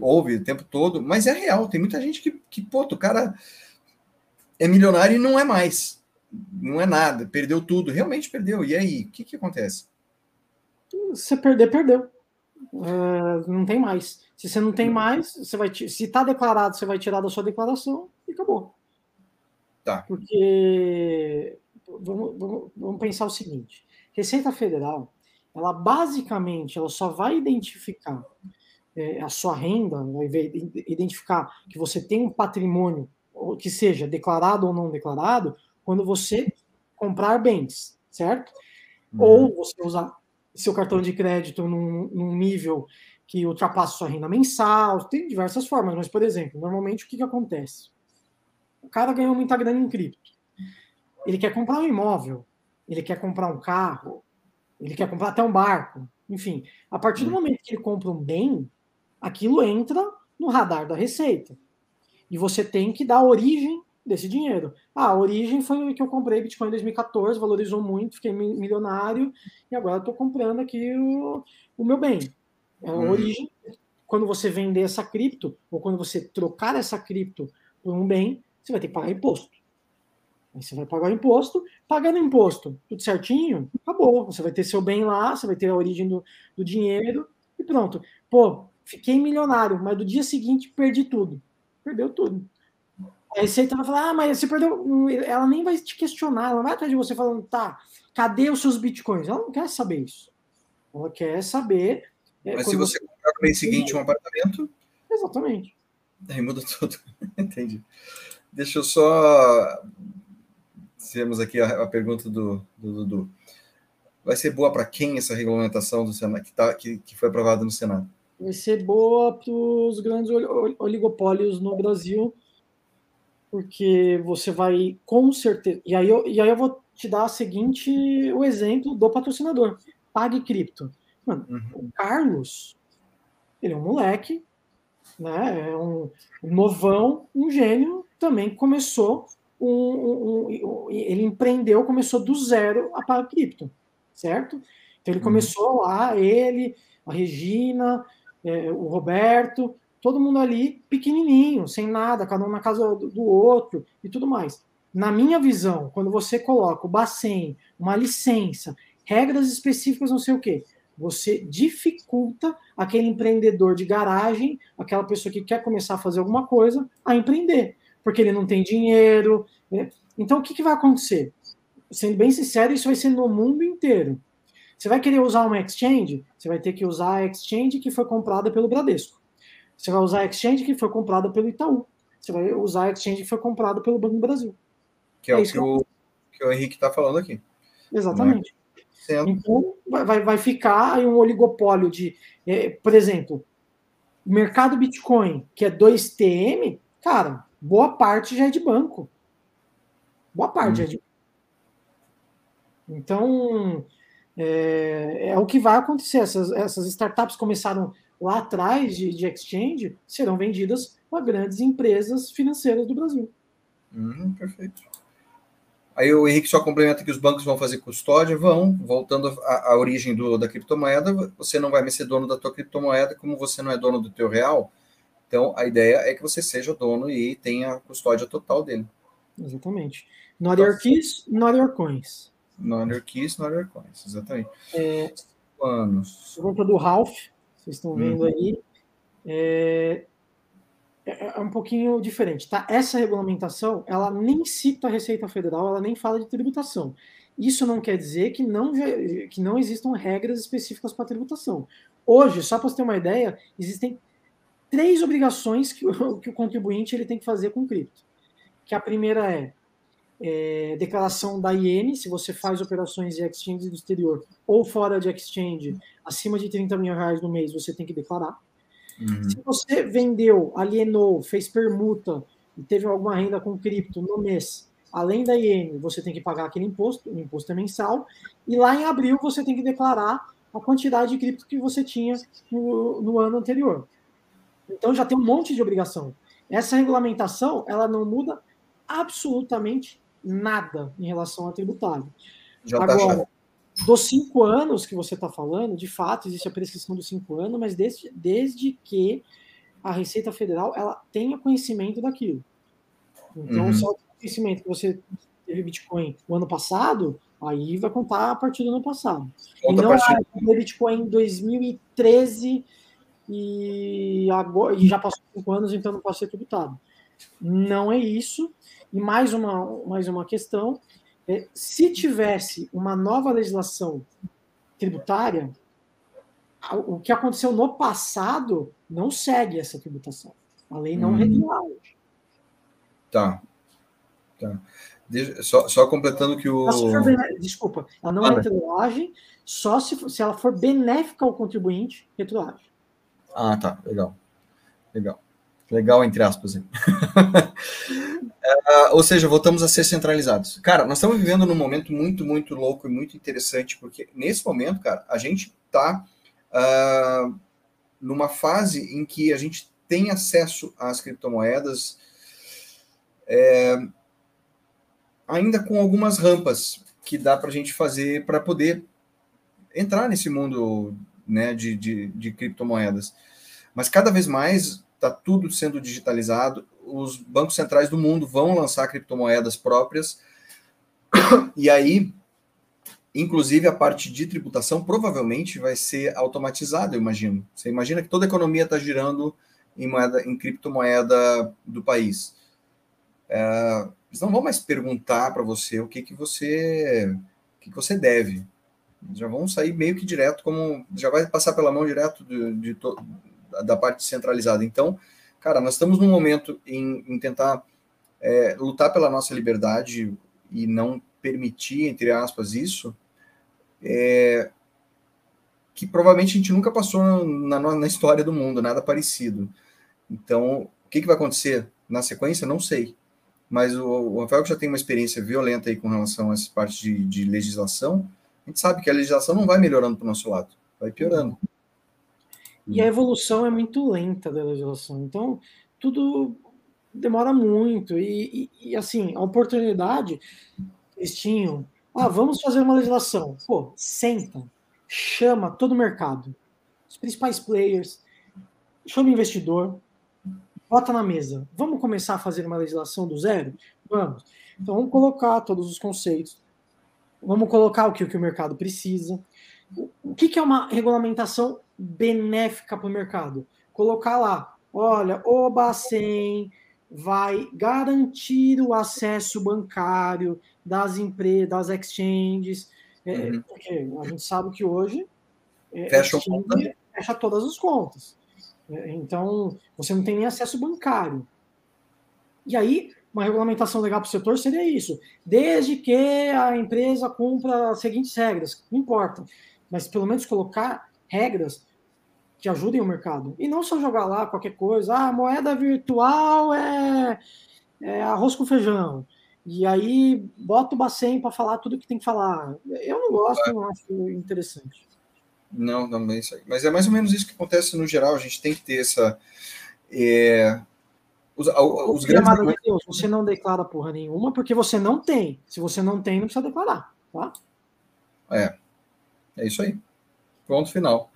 ouve o tempo todo, mas é real. Tem muita gente que, que pô, o cara é milionário e não é mais. Não é nada, perdeu tudo, realmente perdeu. E aí, o que, que acontece? Se perder, perdeu. Uh, não tem mais. Se você não tem mais, você vai se está declarado, você vai tirar da sua declaração e acabou. Tá. Porque vamos, vamos, vamos pensar o seguinte: Receita Federal ela basicamente ela só vai identificar é, a sua renda, vai identificar que você tem um patrimônio que seja declarado ou não declarado, quando você comprar bens, certo? Uhum. Ou você usar seu cartão de crédito num, num, nível que ultrapassa sua renda mensal, tem diversas formas, mas, por exemplo, normalmente o que, que acontece? O cara ganhou muita grana em cripto. Ele quer comprar um imóvel, ele quer comprar um carro, ele quer comprar até um barco. Enfim, a partir do hum. momento que ele compra um bem, aquilo entra no radar da Receita. E você tem que dar origem desse dinheiro. Ah, a origem foi o que eu comprei Bitcoin em 2014, valorizou muito, fiquei milionário e agora estou comprando aqui o, o meu bem. É a hum. origem. Quando você vender essa cripto, ou quando você trocar essa cripto por um bem, você vai ter que pagar imposto. Aí você vai pagar o imposto, pagando imposto, tudo certinho, acabou. Você vai ter seu bem lá, você vai ter a origem do, do dinheiro e pronto. Pô, fiquei milionário, mas do dia seguinte perdi tudo. Perdeu tudo. A Receita vai falar, ah, mas você perdeu. Ela nem vai te questionar, ela vai atrás de você falando, tá, cadê os seus bitcoins? Ela não quer saber isso. Ela quer saber. É, mas se você comprar no mês seguinte um apartamento. Exatamente. Aí muda tudo. *laughs* Entendi. Deixa eu só temos aqui a, a pergunta do Dudu. Vai ser boa para quem essa regulamentação do Senado que, tá, que, que foi aprovada no Senado? Vai ser boa para os grandes oligopólios no Brasil, porque você vai com certeza. E aí, eu, e aí eu vou te dar a seguinte, o exemplo do patrocinador. Pague cripto. Mano, uhum. o Carlos, ele é um moleque, né? É um, um novão, um gênio, também começou um, um, ele empreendeu, começou do zero a pagar cripto, certo? Então ele uhum. começou lá, ele, a Regina, é, o Roberto, todo mundo ali pequenininho, sem nada, cada um na casa do, do outro e tudo mais. Na minha visão, quando você coloca o Bacen, uma licença, regras específicas, não sei o quê, você dificulta aquele empreendedor de garagem, aquela pessoa que quer começar a fazer alguma coisa, a empreender porque ele não tem dinheiro. Né? Então, o que, que vai acontecer? Sendo bem sincero, isso vai ser no mundo inteiro. Você vai querer usar uma exchange? Você vai ter que usar a exchange que foi comprada pelo Bradesco. Você vai usar a exchange que foi comprada pelo Itaú. Você vai usar a exchange que foi comprada pelo Banco do Brasil. Que é, é o que, o, que o Henrique está falando aqui. Exatamente. Certo. Então, vai, vai ficar aí um oligopólio de, é, por exemplo, o mercado Bitcoin, que é 2TM, cara, boa parte já é de banco. Boa parte hum. é de Então, é, é, o que vai acontecer. Essas, essas startups começaram lá atrás de, de exchange, serão vendidas para grandes empresas financeiras do Brasil. Hum, perfeito. Aí o Henrique só complementa que os bancos vão fazer custódia, vão, voltando à, origem do, da criptomoeda, você não vai mais ser dono da tua criptomoeda, como você não é dono do teu real, então a ideia é que você seja dono e tenha a custódia total dele. Exatamente. Not your keys, not your coins. Not your keys, not your coins, exatamente. É, anos. Pergunta do Ralph, vocês estão vendo uhum. aí. É, é, é um pouquinho diferente, tá? Essa regulamentação, ela nem cita a Receita Federal, ela nem fala de tributação. Isso não quer dizer que não, que não existam regras específicas para tributação. Hoje, só para você ter uma ideia, existem três obrigações que o, que o contribuinte ele tem que fazer com cripto. Que a primeira é, é declaração da IN, se você faz operações em exchange do exterior ou fora de exchange, acima de 30 mil reais no mês, você tem que declarar. Uhum. Se você vendeu, alienou, fez permuta e teve alguma renda com cripto no mês, além da IN, você tem que pagar aquele imposto, o imposto é mensal, e lá em abril você tem que declarar a quantidade de cripto que você tinha no, no ano anterior. Então já tem um monte de obrigação. Essa regulamentação, ela não muda absolutamente nada em relação a tributário. Já Agora, tá dos cinco anos que você está falando, de fato, existe a prescrição dos cinco anos, mas desde, desde que a Receita Federal ela tenha conhecimento daquilo. Então, uhum. só o conhecimento que você teve Bitcoin o ano passado, aí vai contar a partir do ano passado. Conta e não partir... é Bitcoin em 2013 e, agora, e já passou cinco anos, então não pode ser tributado. Não é isso. E mais uma, mais uma questão se tivesse uma nova legislação tributária, o que aconteceu no passado não segue essa tributação. A lei não hum. regula hoje. Tá. tá. só, só, completando que o. Desculpa, ela não ah, é retroagem, só se, se ela for benéfica ao contribuinte, retroage. Ah, tá. Legal. Legal. Legal, entre aspas. Uh, *laughs* ou seja, voltamos a ser centralizados. Cara, nós estamos vivendo num momento muito, muito louco e muito interessante, porque nesse momento, cara, a gente está uh, ah, numa fase em que a gente tem acesso às criptomoedas é, ainda com algumas rampas que dá para a gente fazer para poder entrar nesse mundo né, de, de, de criptomoedas. Mas cada vez mais está tudo sendo digitalizado os bancos centrais do mundo vão lançar criptomoedas próprias. *coughs* E aí, inclusive, a parte de tributação provavelmente vai ser automatizada, eu imagino. Você imagina que toda a economia está girando em, moeda, em criptomoeda do país. É, eles não vão mais perguntar para você o que, que você o que, que você deve. Já vão sair meio que direto, como já vai passar pela mão direto de, de da parte centralizada. Então, cara, nós estamos num momento em, em tentar é, lutar pela nossa liberdade e não permitir, entre aspas, isso, é, que provavelmente a gente nunca passou na, na, história do mundo, nada parecido. Então, o que, que vai acontecer na sequência, não sei. Mas o, o Rafael, que já tem uma experiência violenta aí com relação a essa parte de, de legislação, a gente sabe que a legislação não vai melhorando para o nosso lado, vai piorando. E a evolução é muito lenta da legislação. Então, tudo demora muito. E, e, e, assim, a oportunidade eles tinham. Ah, vamos fazer uma legislação. Pô, senta, chama todo o mercado, os principais players, chama o investidor, bota na mesa. Vamos começar a fazer uma legislação do zero? Vamos. Então, vamos colocar todos os conceitos. Vamos colocar o que, o, que o mercado precisa. O que, que é uma regulamentação benéfica para o mercado. Colocar lá, olha, o Bacen vai garantir o acesso bancário das empresas, das exchanges, é, uhum. porque a gente sabe que hoje é, fecha, fecha todas as contas. É, então, você não tem nem acesso bancário. E aí, uma regulamentação legal para o setor seria isso. Desde que a empresa cumpra as seguintes regras, não importa. Mas pelo menos colocar regras que ajudem o mercado. E não só jogar lá qualquer coisa. Ah, moeda virtual é, é arroz com feijão. E aí bota o Bacen para falar tudo que tem que falar. Eu não gosto, não acho interessante. Não, não é isso aí. Mas é mais ou menos isso que acontece no geral. A gente tem que ter essa. É, os, os grandes... de Deus, você não declara porra nenhuma porque você não tem. Se você não tem, não precisa declarar, tá? É. É isso aí. Ponto final.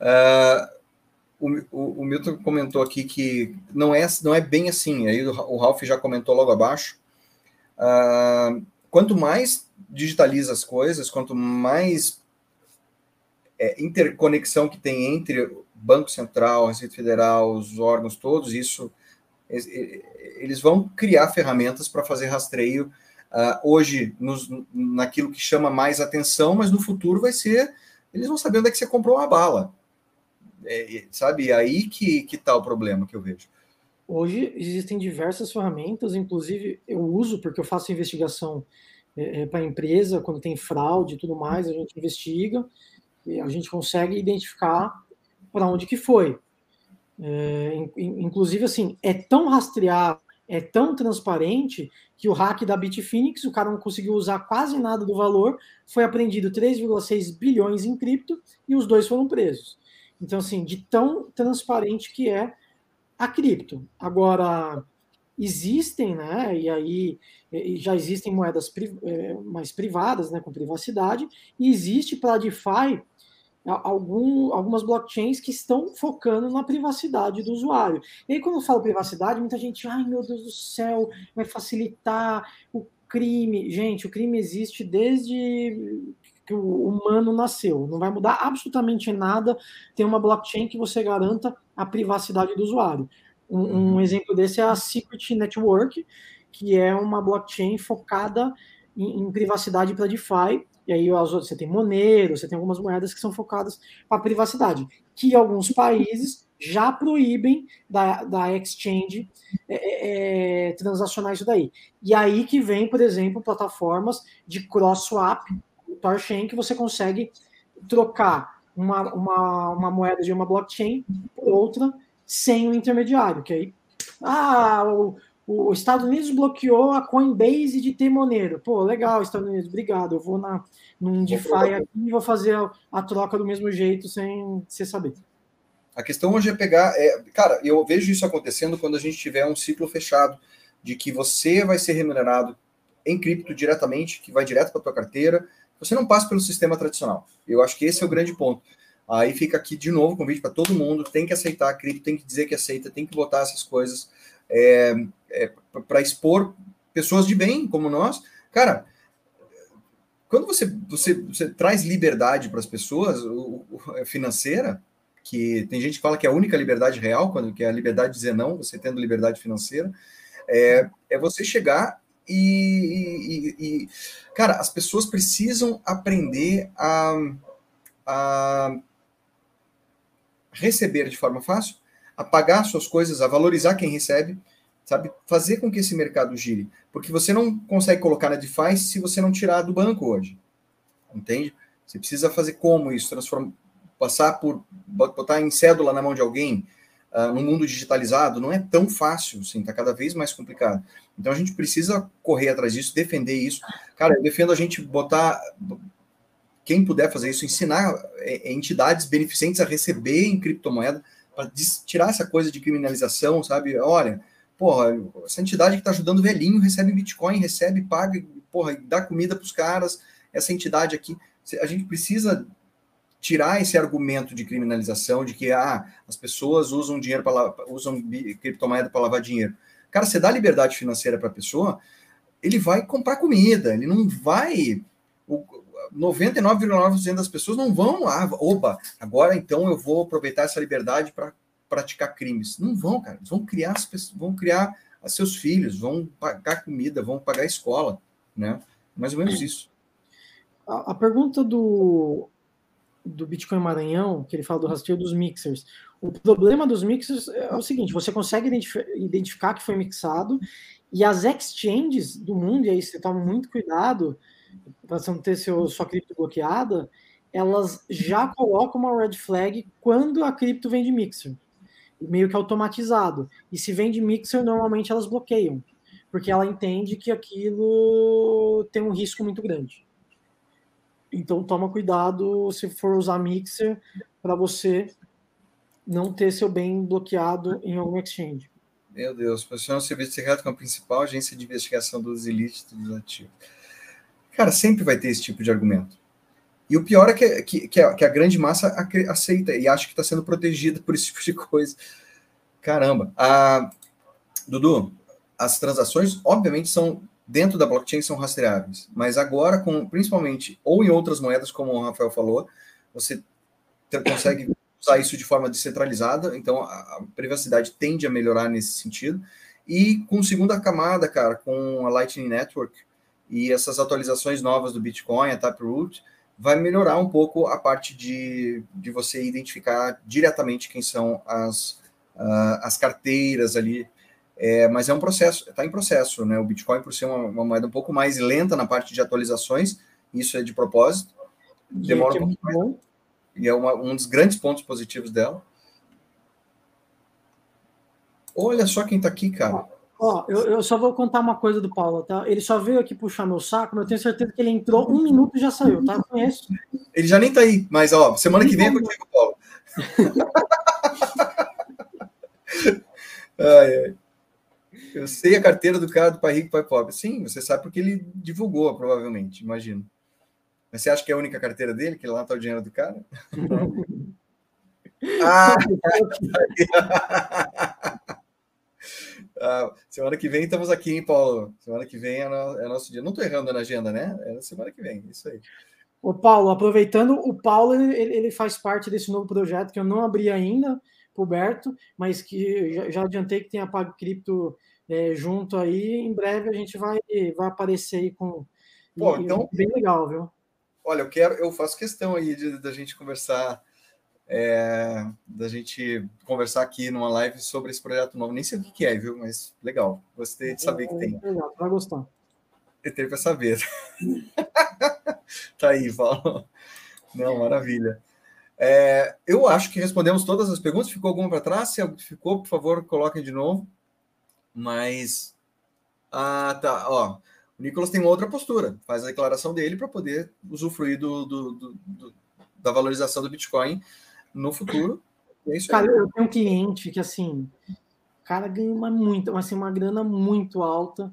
uh, *laughs* o, o, o, Milton comentou aqui que não é, não é bem assim. Aí o, o Ralph já comentou logo abaixo. Uh, quanto mais digitaliza as coisas, quanto mais é, interconexão que tem entre Banco Central, Receita Federal, os órgãos todos, isso eles vão criar ferramentas para fazer rastreio uh, hoje nos, naquilo que chama mais atenção, mas no futuro vai ser eles vão saber onde é que você comprou uma bala, é, sabe? É aí que que está o problema que eu vejo. Hoje existem diversas ferramentas, inclusive eu uso porque eu faço investigação é, é para a empresa quando tem fraude e tudo mais, a gente investiga e a gente consegue identificar para onde que foi. É, inclusive, assim, é tão rastrear, é tão transparente que o hack da Bitfinex, o cara não conseguiu usar quase nada do valor, foi apreendido 3,6 bilhões em cripto e os dois foram presos. Então, assim, de tão transparente que é a cripto. Agora, existem, né, e aí já existem moedas é, mais privadas, né, com privacidade, e existe para DeFi algum, algumas blockchains que estão focando na privacidade do usuário. E aí, quando eu falo privacidade, muita gente, ai meu Deus do céu, vai facilitar o crime. Gente, o crime existe desde que o humano nasceu. Não vai mudar absolutamente nada ter uma blockchain que você garanta a privacidade do usuário. Um, um uhum. exemplo desse é a Secret Network, que é uma blockchain focada em, em privacidade para DeFi, e aí você tem Monero, você tem algumas moedas que são focadas para privacidade, que alguns países já proíbem da, da exchange é, é, é, transacionar isso daí. E aí que vem, por exemplo, plataformas de cross-swap, Torchain, que você consegue trocar uma, uma, uma moeda de uma blockchain por outra sem o intermediário, que aí ah, o, os Estados Unidos bloqueou a Coinbase de ter Monero. Pô, legal, Estados Unidos, obrigado. Eu vou na, num DeFi aqui e vou fazer a, a, troca do mesmo jeito sem você saber. A questão hoje é pegar. É, cara, eu vejo isso acontecendo quando a gente tiver um ciclo fechado de que você vai ser remunerado em cripto diretamente, que vai direto para tua carteira. Você não passa pelo sistema tradicional. Eu acho que esse é o grande ponto. Aí fica aqui de novo o convite para todo mundo: tem que aceitar a cripto, tem que dizer que aceita, tem que botar essas coisas é, é, para expor pessoas de bem como nós. Cara, quando você, você, você traz liberdade para as pessoas o, o, financeira, que tem gente que fala que é a única liberdade real, quando que é a liberdade de dizer não, você tendo liberdade financeira, é, é você chegar e, e, e, cara, as pessoas precisam aprender a, a receber de forma fácil a pagar suas coisas, a valorizar quem recebe, sabe? Fazer com que esse mercado gire. Porque você não consegue colocar na DeFi se você não tirar do banco hoje. Entende? Você precisa fazer como isso? Transformar, passar por. botar em cédula na mão de alguém uh, no mundo digitalizado não é tão fácil, assim, tá cada vez mais complicado. Então a gente precisa correr atrás disso, defender isso. Cara, eu defendo a gente botar. Quem puder fazer isso, ensinar é, entidades beneficentes a receber em criptomoeda para tirar essa coisa de criminalização, sabe? Olha, porra, essa entidade que está ajudando o velhinho recebe Bitcoin, recebe, paga, porra, dá comida para os caras. Essa entidade aqui, a gente precisa tirar esse argumento de criminalização de que ah, as pessoas usam dinheiro para usam criptomoeda para lavar dinheiro. Cara, você dá liberdade financeira para a pessoa, ele vai comprar comida, ele não vai 99,9% das pessoas não vão lá, opa, agora então eu vou aproveitar essa liberdade para praticar crimes. Não vão, cara. Vão criar, vão criar seus filhos, vão pagar comida, vão pagar escola, né? Mais ou menos isso. A, a pergunta do do Bitcoin Maranhão, que ele fala do rastreio dos mixers. O problema dos mixers é o seguinte: você consegue identificar que foi mixado, e as exchanges do mundo, e aí você toma muito cuidado para você não ter seu, sua cripto bloqueada, elas já colocam uma red flag quando a cripto vem de mixer, meio que automatizado. E se vem de mixer, normalmente elas bloqueiam, porque ela entende que aquilo tem um risco muito grande. Então toma cuidado se for usar mixer para você não ter seu bem bloqueado em algum exchange. Meu Deus, posiciona o serviço secreto como principal agência de investigação dos ilícitos ativos. Cara, sempre vai ter esse tipo de argumento. E o pior é que, que, que, a, que a, grande massa aceita e acha que está sendo protegida *laughs* por esse tipo de coisa. Caramba. A, Dudu, as transações, obviamente, são dentro da blockchain são rastreáveis, mas agora, com, principalmente, ou em outras moedas, como o Rafael falou, você consegue usar isso de forma descentralizada, então a, a, privacidade tende a melhorar nesse sentido. E com segunda camada, cara, com a Lightning Network e essas atualizações novas do Bitcoin, a Taproot, vai melhorar um pouco a parte de, de você identificar diretamente quem são as, uh, as carteiras ali. É, mas é um processo, está em processo, né? O Bitcoin, por ser uma, uma, moeda um pouco mais lenta na parte de atualizações, isso é de propósito, demora um pouco mais e é uma, um dos grandes pontos positivos dela. Olha só quem está aqui, cara. Ó, eu, eu, só vou contar uma coisa do Paulo, tá? Ele só veio aqui puxar meu saco, mas eu tenho certeza que ele entrou um minuto e já saiu, tá? Eu conheço. Ele já nem tá aí, mas ó, semana ele que vem é contigo, Paulo. *laughs* ai, ai. Eu sei a carteira do cara do pai rico, pai pobre. Sim, você sabe porque ele divulgou, provavelmente, imagino. Mas você acha que é a única carteira dele, que lá está o dinheiro do cara? *laughs* ah, *laughs* ah, semana que vem estamos aqui, hein, Paulo? Semana que vem é, no, é nosso dia. Não estou errando na agenda, né? É na semana que vem, isso aí. O Paulo, aproveitando, o Paulo ele, ele faz parte desse novo projeto que eu não abri ainda para o Berto, mas que já, já, adiantei que tem a Pago Cripto é, junto aí. Em breve a gente vai, vai aparecer aí com. Pô, então, bem legal, viu? olha, eu quero, eu faço questão aí da gente conversar, é, da gente conversar aqui numa live sobre esse projeto novo. Nem sei o que é, viu? Mas legal. Gostei de saber que tem. Legal, vai gostar. Entrei para saber. *laughs* tá aí, Paulo. Não, maravilha. É, eu acho que respondemos todas as perguntas. Ficou alguma para trás? Se ficou, por favor, coloquem de novo. Mas. Ah, tá. Ó, o Nicolas tem uma outra postura, faz a declaração dele para poder usufruir do, do, do, do, da valorização do Bitcoin no futuro. É cara, eu tenho um cliente que assim, o cara ganha uma muito, assim, uma grana muito alta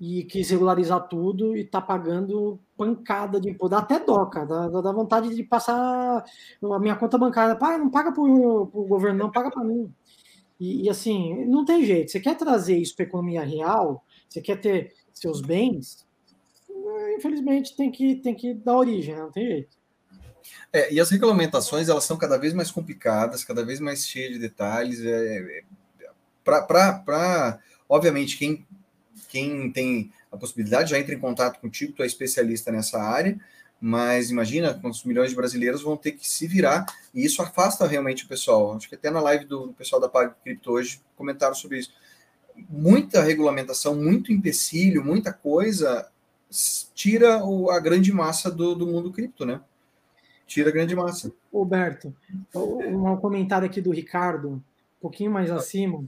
e quis regularizar tudo e tá pagando pancada de imposto. Dá até dó, cara. Dá, dá vontade de passar a minha conta bancária. Pai, não paga para o governo, não, paga para mim. E, e, assim, não tem jeito. Você quer trazer isso para economia real, você quer ter seus bens, infelizmente tem que, tem que dar origem, né? não tem jeito. É, e as regulamentações elas são cada vez mais complicadas, cada vez mais cheias de detalhes. É, é, para, obviamente, quem, quem tem a possibilidade já entra em contato contigo, tu é especialista nessa área, mas imagina quantos milhões de brasileiros vão ter que se virar, e isso afasta realmente o pessoal. Acho que até na live do pessoal da Pag Cripto hoje comentaram sobre isso muita regulamentação, muito empecilho, muita coisa, tira o, a grande massa do, do mundo cripto, né? Tira a grande massa. Roberto, um comentário aqui do Ricardo, um pouquinho mais acima,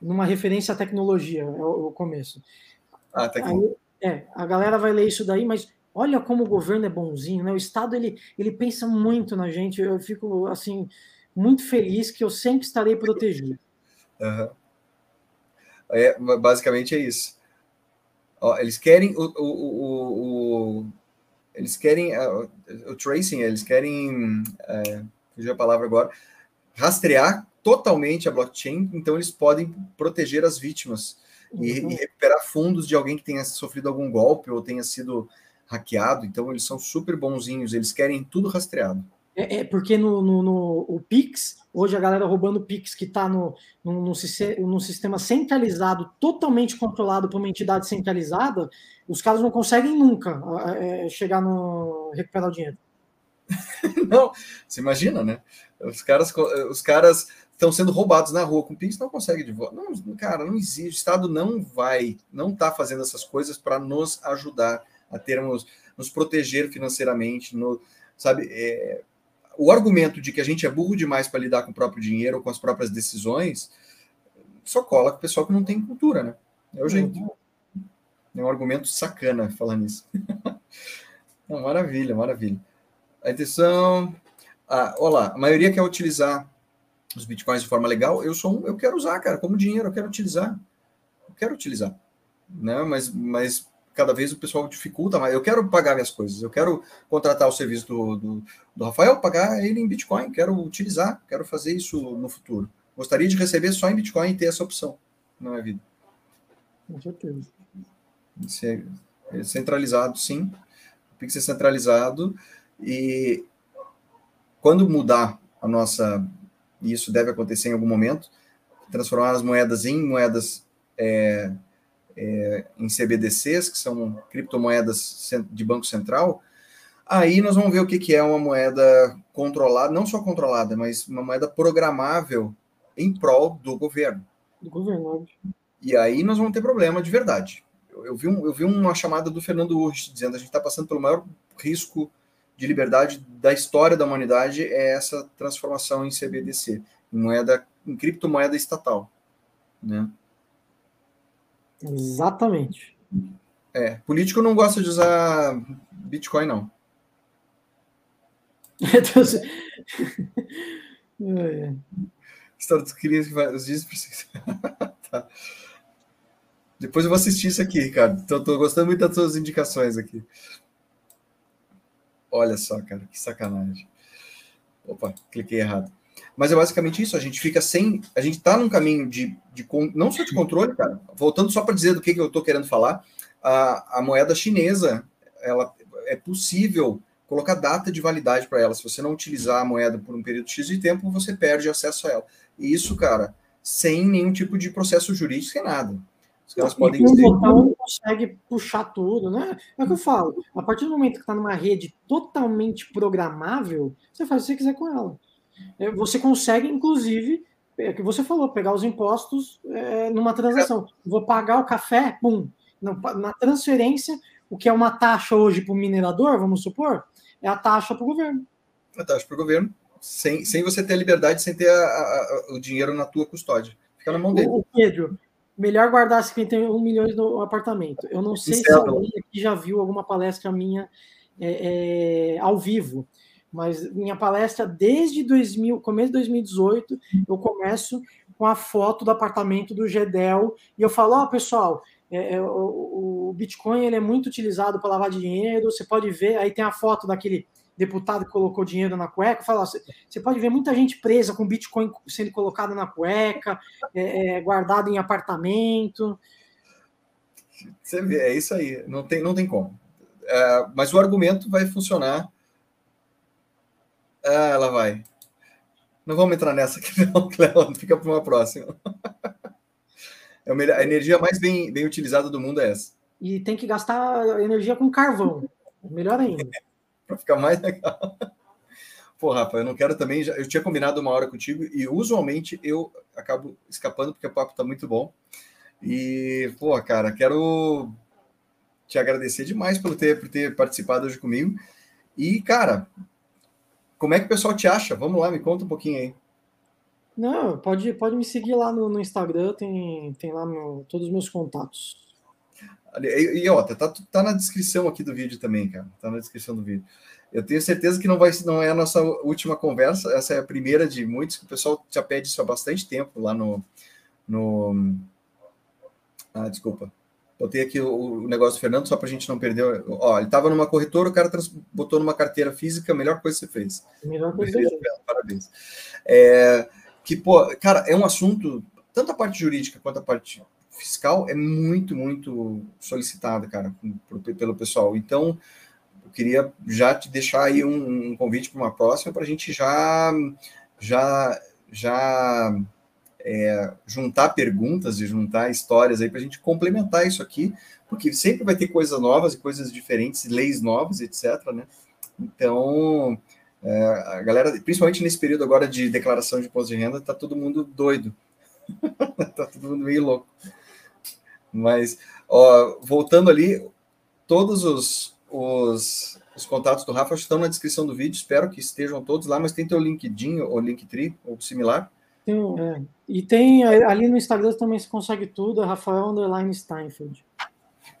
numa referência à tecnologia, é o, começo. Ah, tá aqui. Aí, é, a galera vai ler isso daí, mas olha como o governo é bonzinho, né? O Estado, ele, ele pensa muito na gente, eu fico, assim, muito feliz que eu sempre estarei protegido. Uhum. É, basicamente é isso. Ó, eles querem o, o, o, o eles querem uh, o tracing, eles querem, é, fugiu a palavra agora, rastrear totalmente a blockchain, então eles podem proteger as vítimas uhum. e, e, recuperar fundos de alguém que tenha sofrido algum golpe ou tenha sido hackeado. Então eles são super bonzinhos, eles querem tudo rastreado. É, é porque no, no, no, o Pix, hoje a galera roubando o Pix que está no, no, no, sistema centralizado, totalmente controlado por uma entidade centralizada, os caras não conseguem nunca é, chegar no recuperar o dinheiro. *laughs* não, você imagina, né? Os caras, os caras estão sendo roubados na rua com Pix, não consegue de volta. Não, cara, não existe. O Estado não vai, não está fazendo essas coisas para nos ajudar a termos, nos proteger financeiramente, no, sabe? É, o argumento de que a gente é burro demais para lidar com o próprio dinheiro ou com as próprias decisões só cola com o pessoal que não tem cultura, né? É o jeito. Uhum. É um argumento sacana falando isso. *laughs* Não, maravilha, maravilha. A intenção. Ah, olá, a maioria quer utilizar os bitcoins de forma legal. Eu sou um, eu quero usar, cara, como dinheiro, eu quero utilizar. Eu quero utilizar. Né? Mas, mas cada vez o pessoal dificulta mais. Eu quero pagar minhas coisas, eu quero contratar o serviço do, do, do Rafael, pagar ele em Bitcoin, quero utilizar, quero fazer isso no futuro. Gostaria de receber só em Bitcoin e ter essa opção na minha vida. Com certeza. É, é centralizado, sim. Tem que ser centralizado e quando mudar a nossa, e isso deve acontecer em algum momento, transformar as moedas em moedas é, é, em CBDCs, que são criptomoedas de Banco Central, aí nós vamos ver o que, que é uma moeda controlada, não só controlada, mas uma moeda programável em prol do governo. Do governo, E aí nós vamos ter problema de verdade. Eu, eu vi, um, eu vi uma chamada do Fernando Urch dizendo que a gente está passando pelo maior risco de liberdade da história da humanidade é essa transformação em CBDC, em moeda, em criptomoeda estatal, né? Exatamente. É, político não gosta de usar Bitcoin, não. é. *laughs* História dos crimes que vai, os dias tá. Depois eu vou assistir isso aqui, Ricardo. Então, tô gostando muito das suas indicações aqui. Olha só, cara, que sacanagem. Opa, cliquei errado. Mas é basicamente isso, a gente fica sem. A gente está num caminho de, de. Não só de controle, cara. Voltando só para dizer do que, que eu estou querendo falar, a, a moeda chinesa, ela é possível colocar data de validade para ela. Se você não utilizar a moeda por um período X de tempo, você perde acesso a ela. E isso, cara, sem nenhum tipo de processo jurídico, sem nada. Os caras podem um botão consegue puxar tudo, né? É o que eu falo. A partir do momento que está numa rede totalmente programável, você faz o que você quiser com ela. É, você consegue, inclusive, é o que você falou, pegar os impostos é, numa transação. Vou pagar o café, pum. Na transferência, o que é uma taxa hoje para o minerador, vamos supor, é a taxa para o governo. A taxa para o governo, sem, sem você ter a liberdade, sem ter a, a, o dinheiro na tua custódia. Fica na mão dele. O Pedro, melhor guardar 51 milhões no apartamento. Eu não sei se alguém aqui já viu alguma palestra minha é, é, ao vivo mas minha palestra desde 2000, começo de 2018, eu começo com a foto do apartamento do Gedel e eu falo, ó, oh, pessoal, é, é, o, o, Bitcoin ele é muito utilizado para lavar dinheiro, você pode ver, aí tem a foto daquele deputado que colocou dinheiro na cueca, fala, você pode ver muita gente presa com Bitcoin sendo colocado na cueca, é, é, guardado em apartamento. Você vê, é isso aí, não tem, não tem como. É, mas o argumento vai funcionar ah, ela vai. Não vamos entrar nessa aqui, *laughs* não, Cléo. Fica para uma próxima. É a energia mais bem, bem utilizada do mundo é essa. E tem que gastar energia com carvão. Melhor ainda. *laughs* para ficar mais legal. Pô, Rafa, eu não quero também. Eu tinha combinado uma hora contigo e usualmente eu acabo escapando porque o papo está muito bom. E, pô, cara, quero te agradecer demais por ter, por ter participado hoje comigo. E, cara, como é que o pessoal te acha? Vamos lá, me conta um pouquinho aí. Não, pode, pode me seguir lá no, no Instagram, tem, tem lá meu, todos os meus contatos. E, e ó, tá, tá na descrição aqui do vídeo também, cara. Tá na descrição do vídeo. Eu tenho certeza que não vai não é a nossa última conversa, essa é a primeira de muitos, que o pessoal já pede isso há bastante tempo lá no. no... Ah, desculpa. Botei aqui o, negócio do Fernando só para a gente não perder. Ó, ele estava numa corretora, o cara botou numa carteira física, a melhor coisa que você fez. Melhor coisa que Parabéns. É, que, pô, cara, é um assunto, tanto a parte jurídica quanto a parte fiscal, é muito, muito solicitada, cara, pelo pessoal. Então, eu queria já te deixar aí um, um convite para uma próxima, para a gente já, já, já é, juntar perguntas e juntar histórias aí para a gente complementar isso aqui, porque sempre vai ter coisas novas e coisas diferentes, leis novas, etc. Né? Então, É, a galera, principalmente nesse período agora de declaração de imposto de renda, tá todo mundo doido. *laughs* tá todo mundo meio louco. Mas, ó, voltando ali, todos os, os, os, contatos do Rafa estão na descrição do vídeo, espero que estejam todos lá, mas tem teu LinkedIn ou Linktree ou similar. Tem, é, e tem ali no Instagram também se consegue tudo, é Rafael Underline Steinfeld.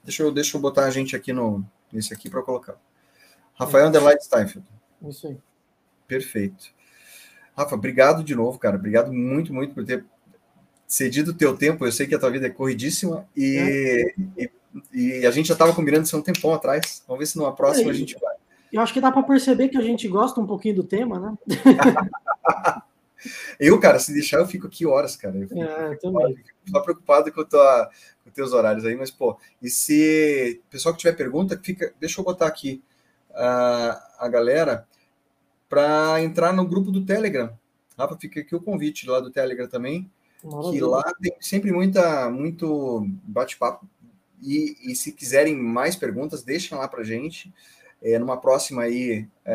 Deixa eu, deixa eu botar a gente aqui no nesse aqui para colocar. Rafael é. Underline Steinfeld. Isso aí. Perfeito. Rafa, obrigado de novo, cara. Obrigado muito, muito por ter cedido o teu tempo. Eu sei que a tua vida é corridíssima e, é. e, e, a gente já estava combinando isso há um tempão atrás. Vamos ver se numa próxima é, a gente vai. Eu acho que dá para perceber que a gente gosta um pouquinho do tema, né? *laughs* eu, cara, se deixar, eu fico aqui horas, cara. Eu fico, é, também. Fico preocupado com, tua, com os teus horários aí, mas, pô, e se o pessoal que tiver pergunta, fica, deixa eu botar aqui uh, a galera para entrar no grupo do Telegram. Rafa, fica aqui o convite lá do Telegram também, Maravilha. que lá tem sempre muita, muito bate-papo. E, e, se quiserem mais perguntas, deixem lá para gente. É, numa próxima aí, é,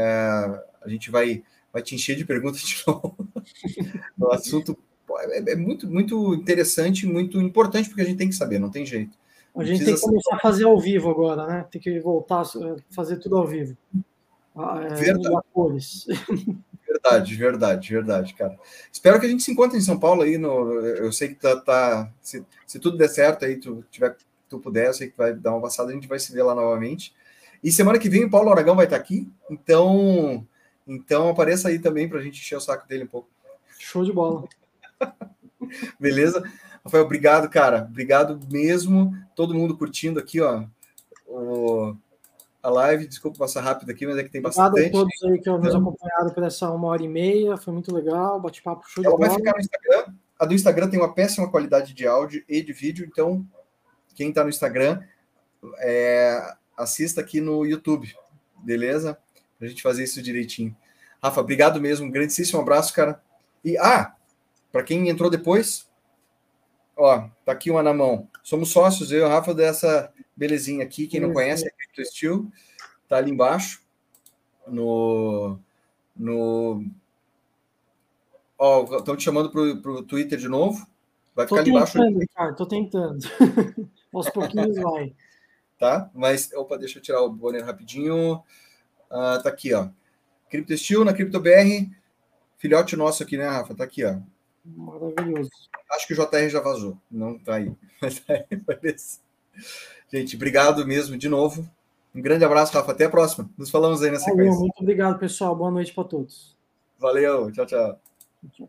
a gente vai, vai te encher de perguntas de *laughs* novo. o assunto é, é, muito, muito interessante, muito importante, porque a gente tem que saber, não tem jeito. A gente tem que começar a fazer ao vivo agora, né? Tem que voltar a fazer tudo ao vivo. É, verdade. *laughs* verdade, verdade, verdade, cara. Espero que a gente se encontre em São Paulo aí. No, eu sei que tá, tá se, se tudo der certo aí, tu tiver, tu puder, eu sei que vai dar uma passada, a gente vai se ver lá novamente. E semana que vem o Paulo Aragão vai estar aqui, então, então apareça aí também para a gente encher o saco dele um pouco. Show de bola. *laughs* Beleza? Rafael, obrigado, cara. Obrigado mesmo. Todo mundo curtindo aqui, ó. O, a live. Desculpa passar rápido aqui, mas é que tem bastante. Obrigado a todos aí que nos acompanharam por essa uma hora e meia. Foi muito legal. Bate-papo show Ela vai ficar no Instagram. A do Instagram tem uma péssima qualidade de áudio e de vídeo, então quem está no Instagram, é, assista aqui no YouTube, beleza? Para a gente fazer isso direitinho. Rafa, obrigado mesmo. Um grandíssimo abraço, cara. E, ah, para quem entrou depois, Ó, tá aqui uma na mão. Somos sócios, eu e o Rafa, dessa belezinha aqui. Quem não conhece é Crypto Steel. Tá ali embaixo. No. no Ó, estão te chamando pro, pro Twitter de novo. Vai tô ficar ali embaixo. Cara, tô tentando. *laughs* Aos pouquinhos vai. Tá? Mas, opa, deixa eu tirar o banner rapidinho. Ah, tá aqui, ó. Crypto Steel na CryptoBR. Filhote nosso aqui, né, Rafa? Tá aqui, ó. Maravilhoso. Acho que o JR já vazou. Não tá aí. *laughs* Mas aí Gente, obrigado mesmo de novo. Um grande abraço, Rafa. Até a próxima. Nos falamos aí na sequência. Valeu, muito obrigado, pessoal. Boa noite para todos. Valeu. Tchau, tchau. tchau.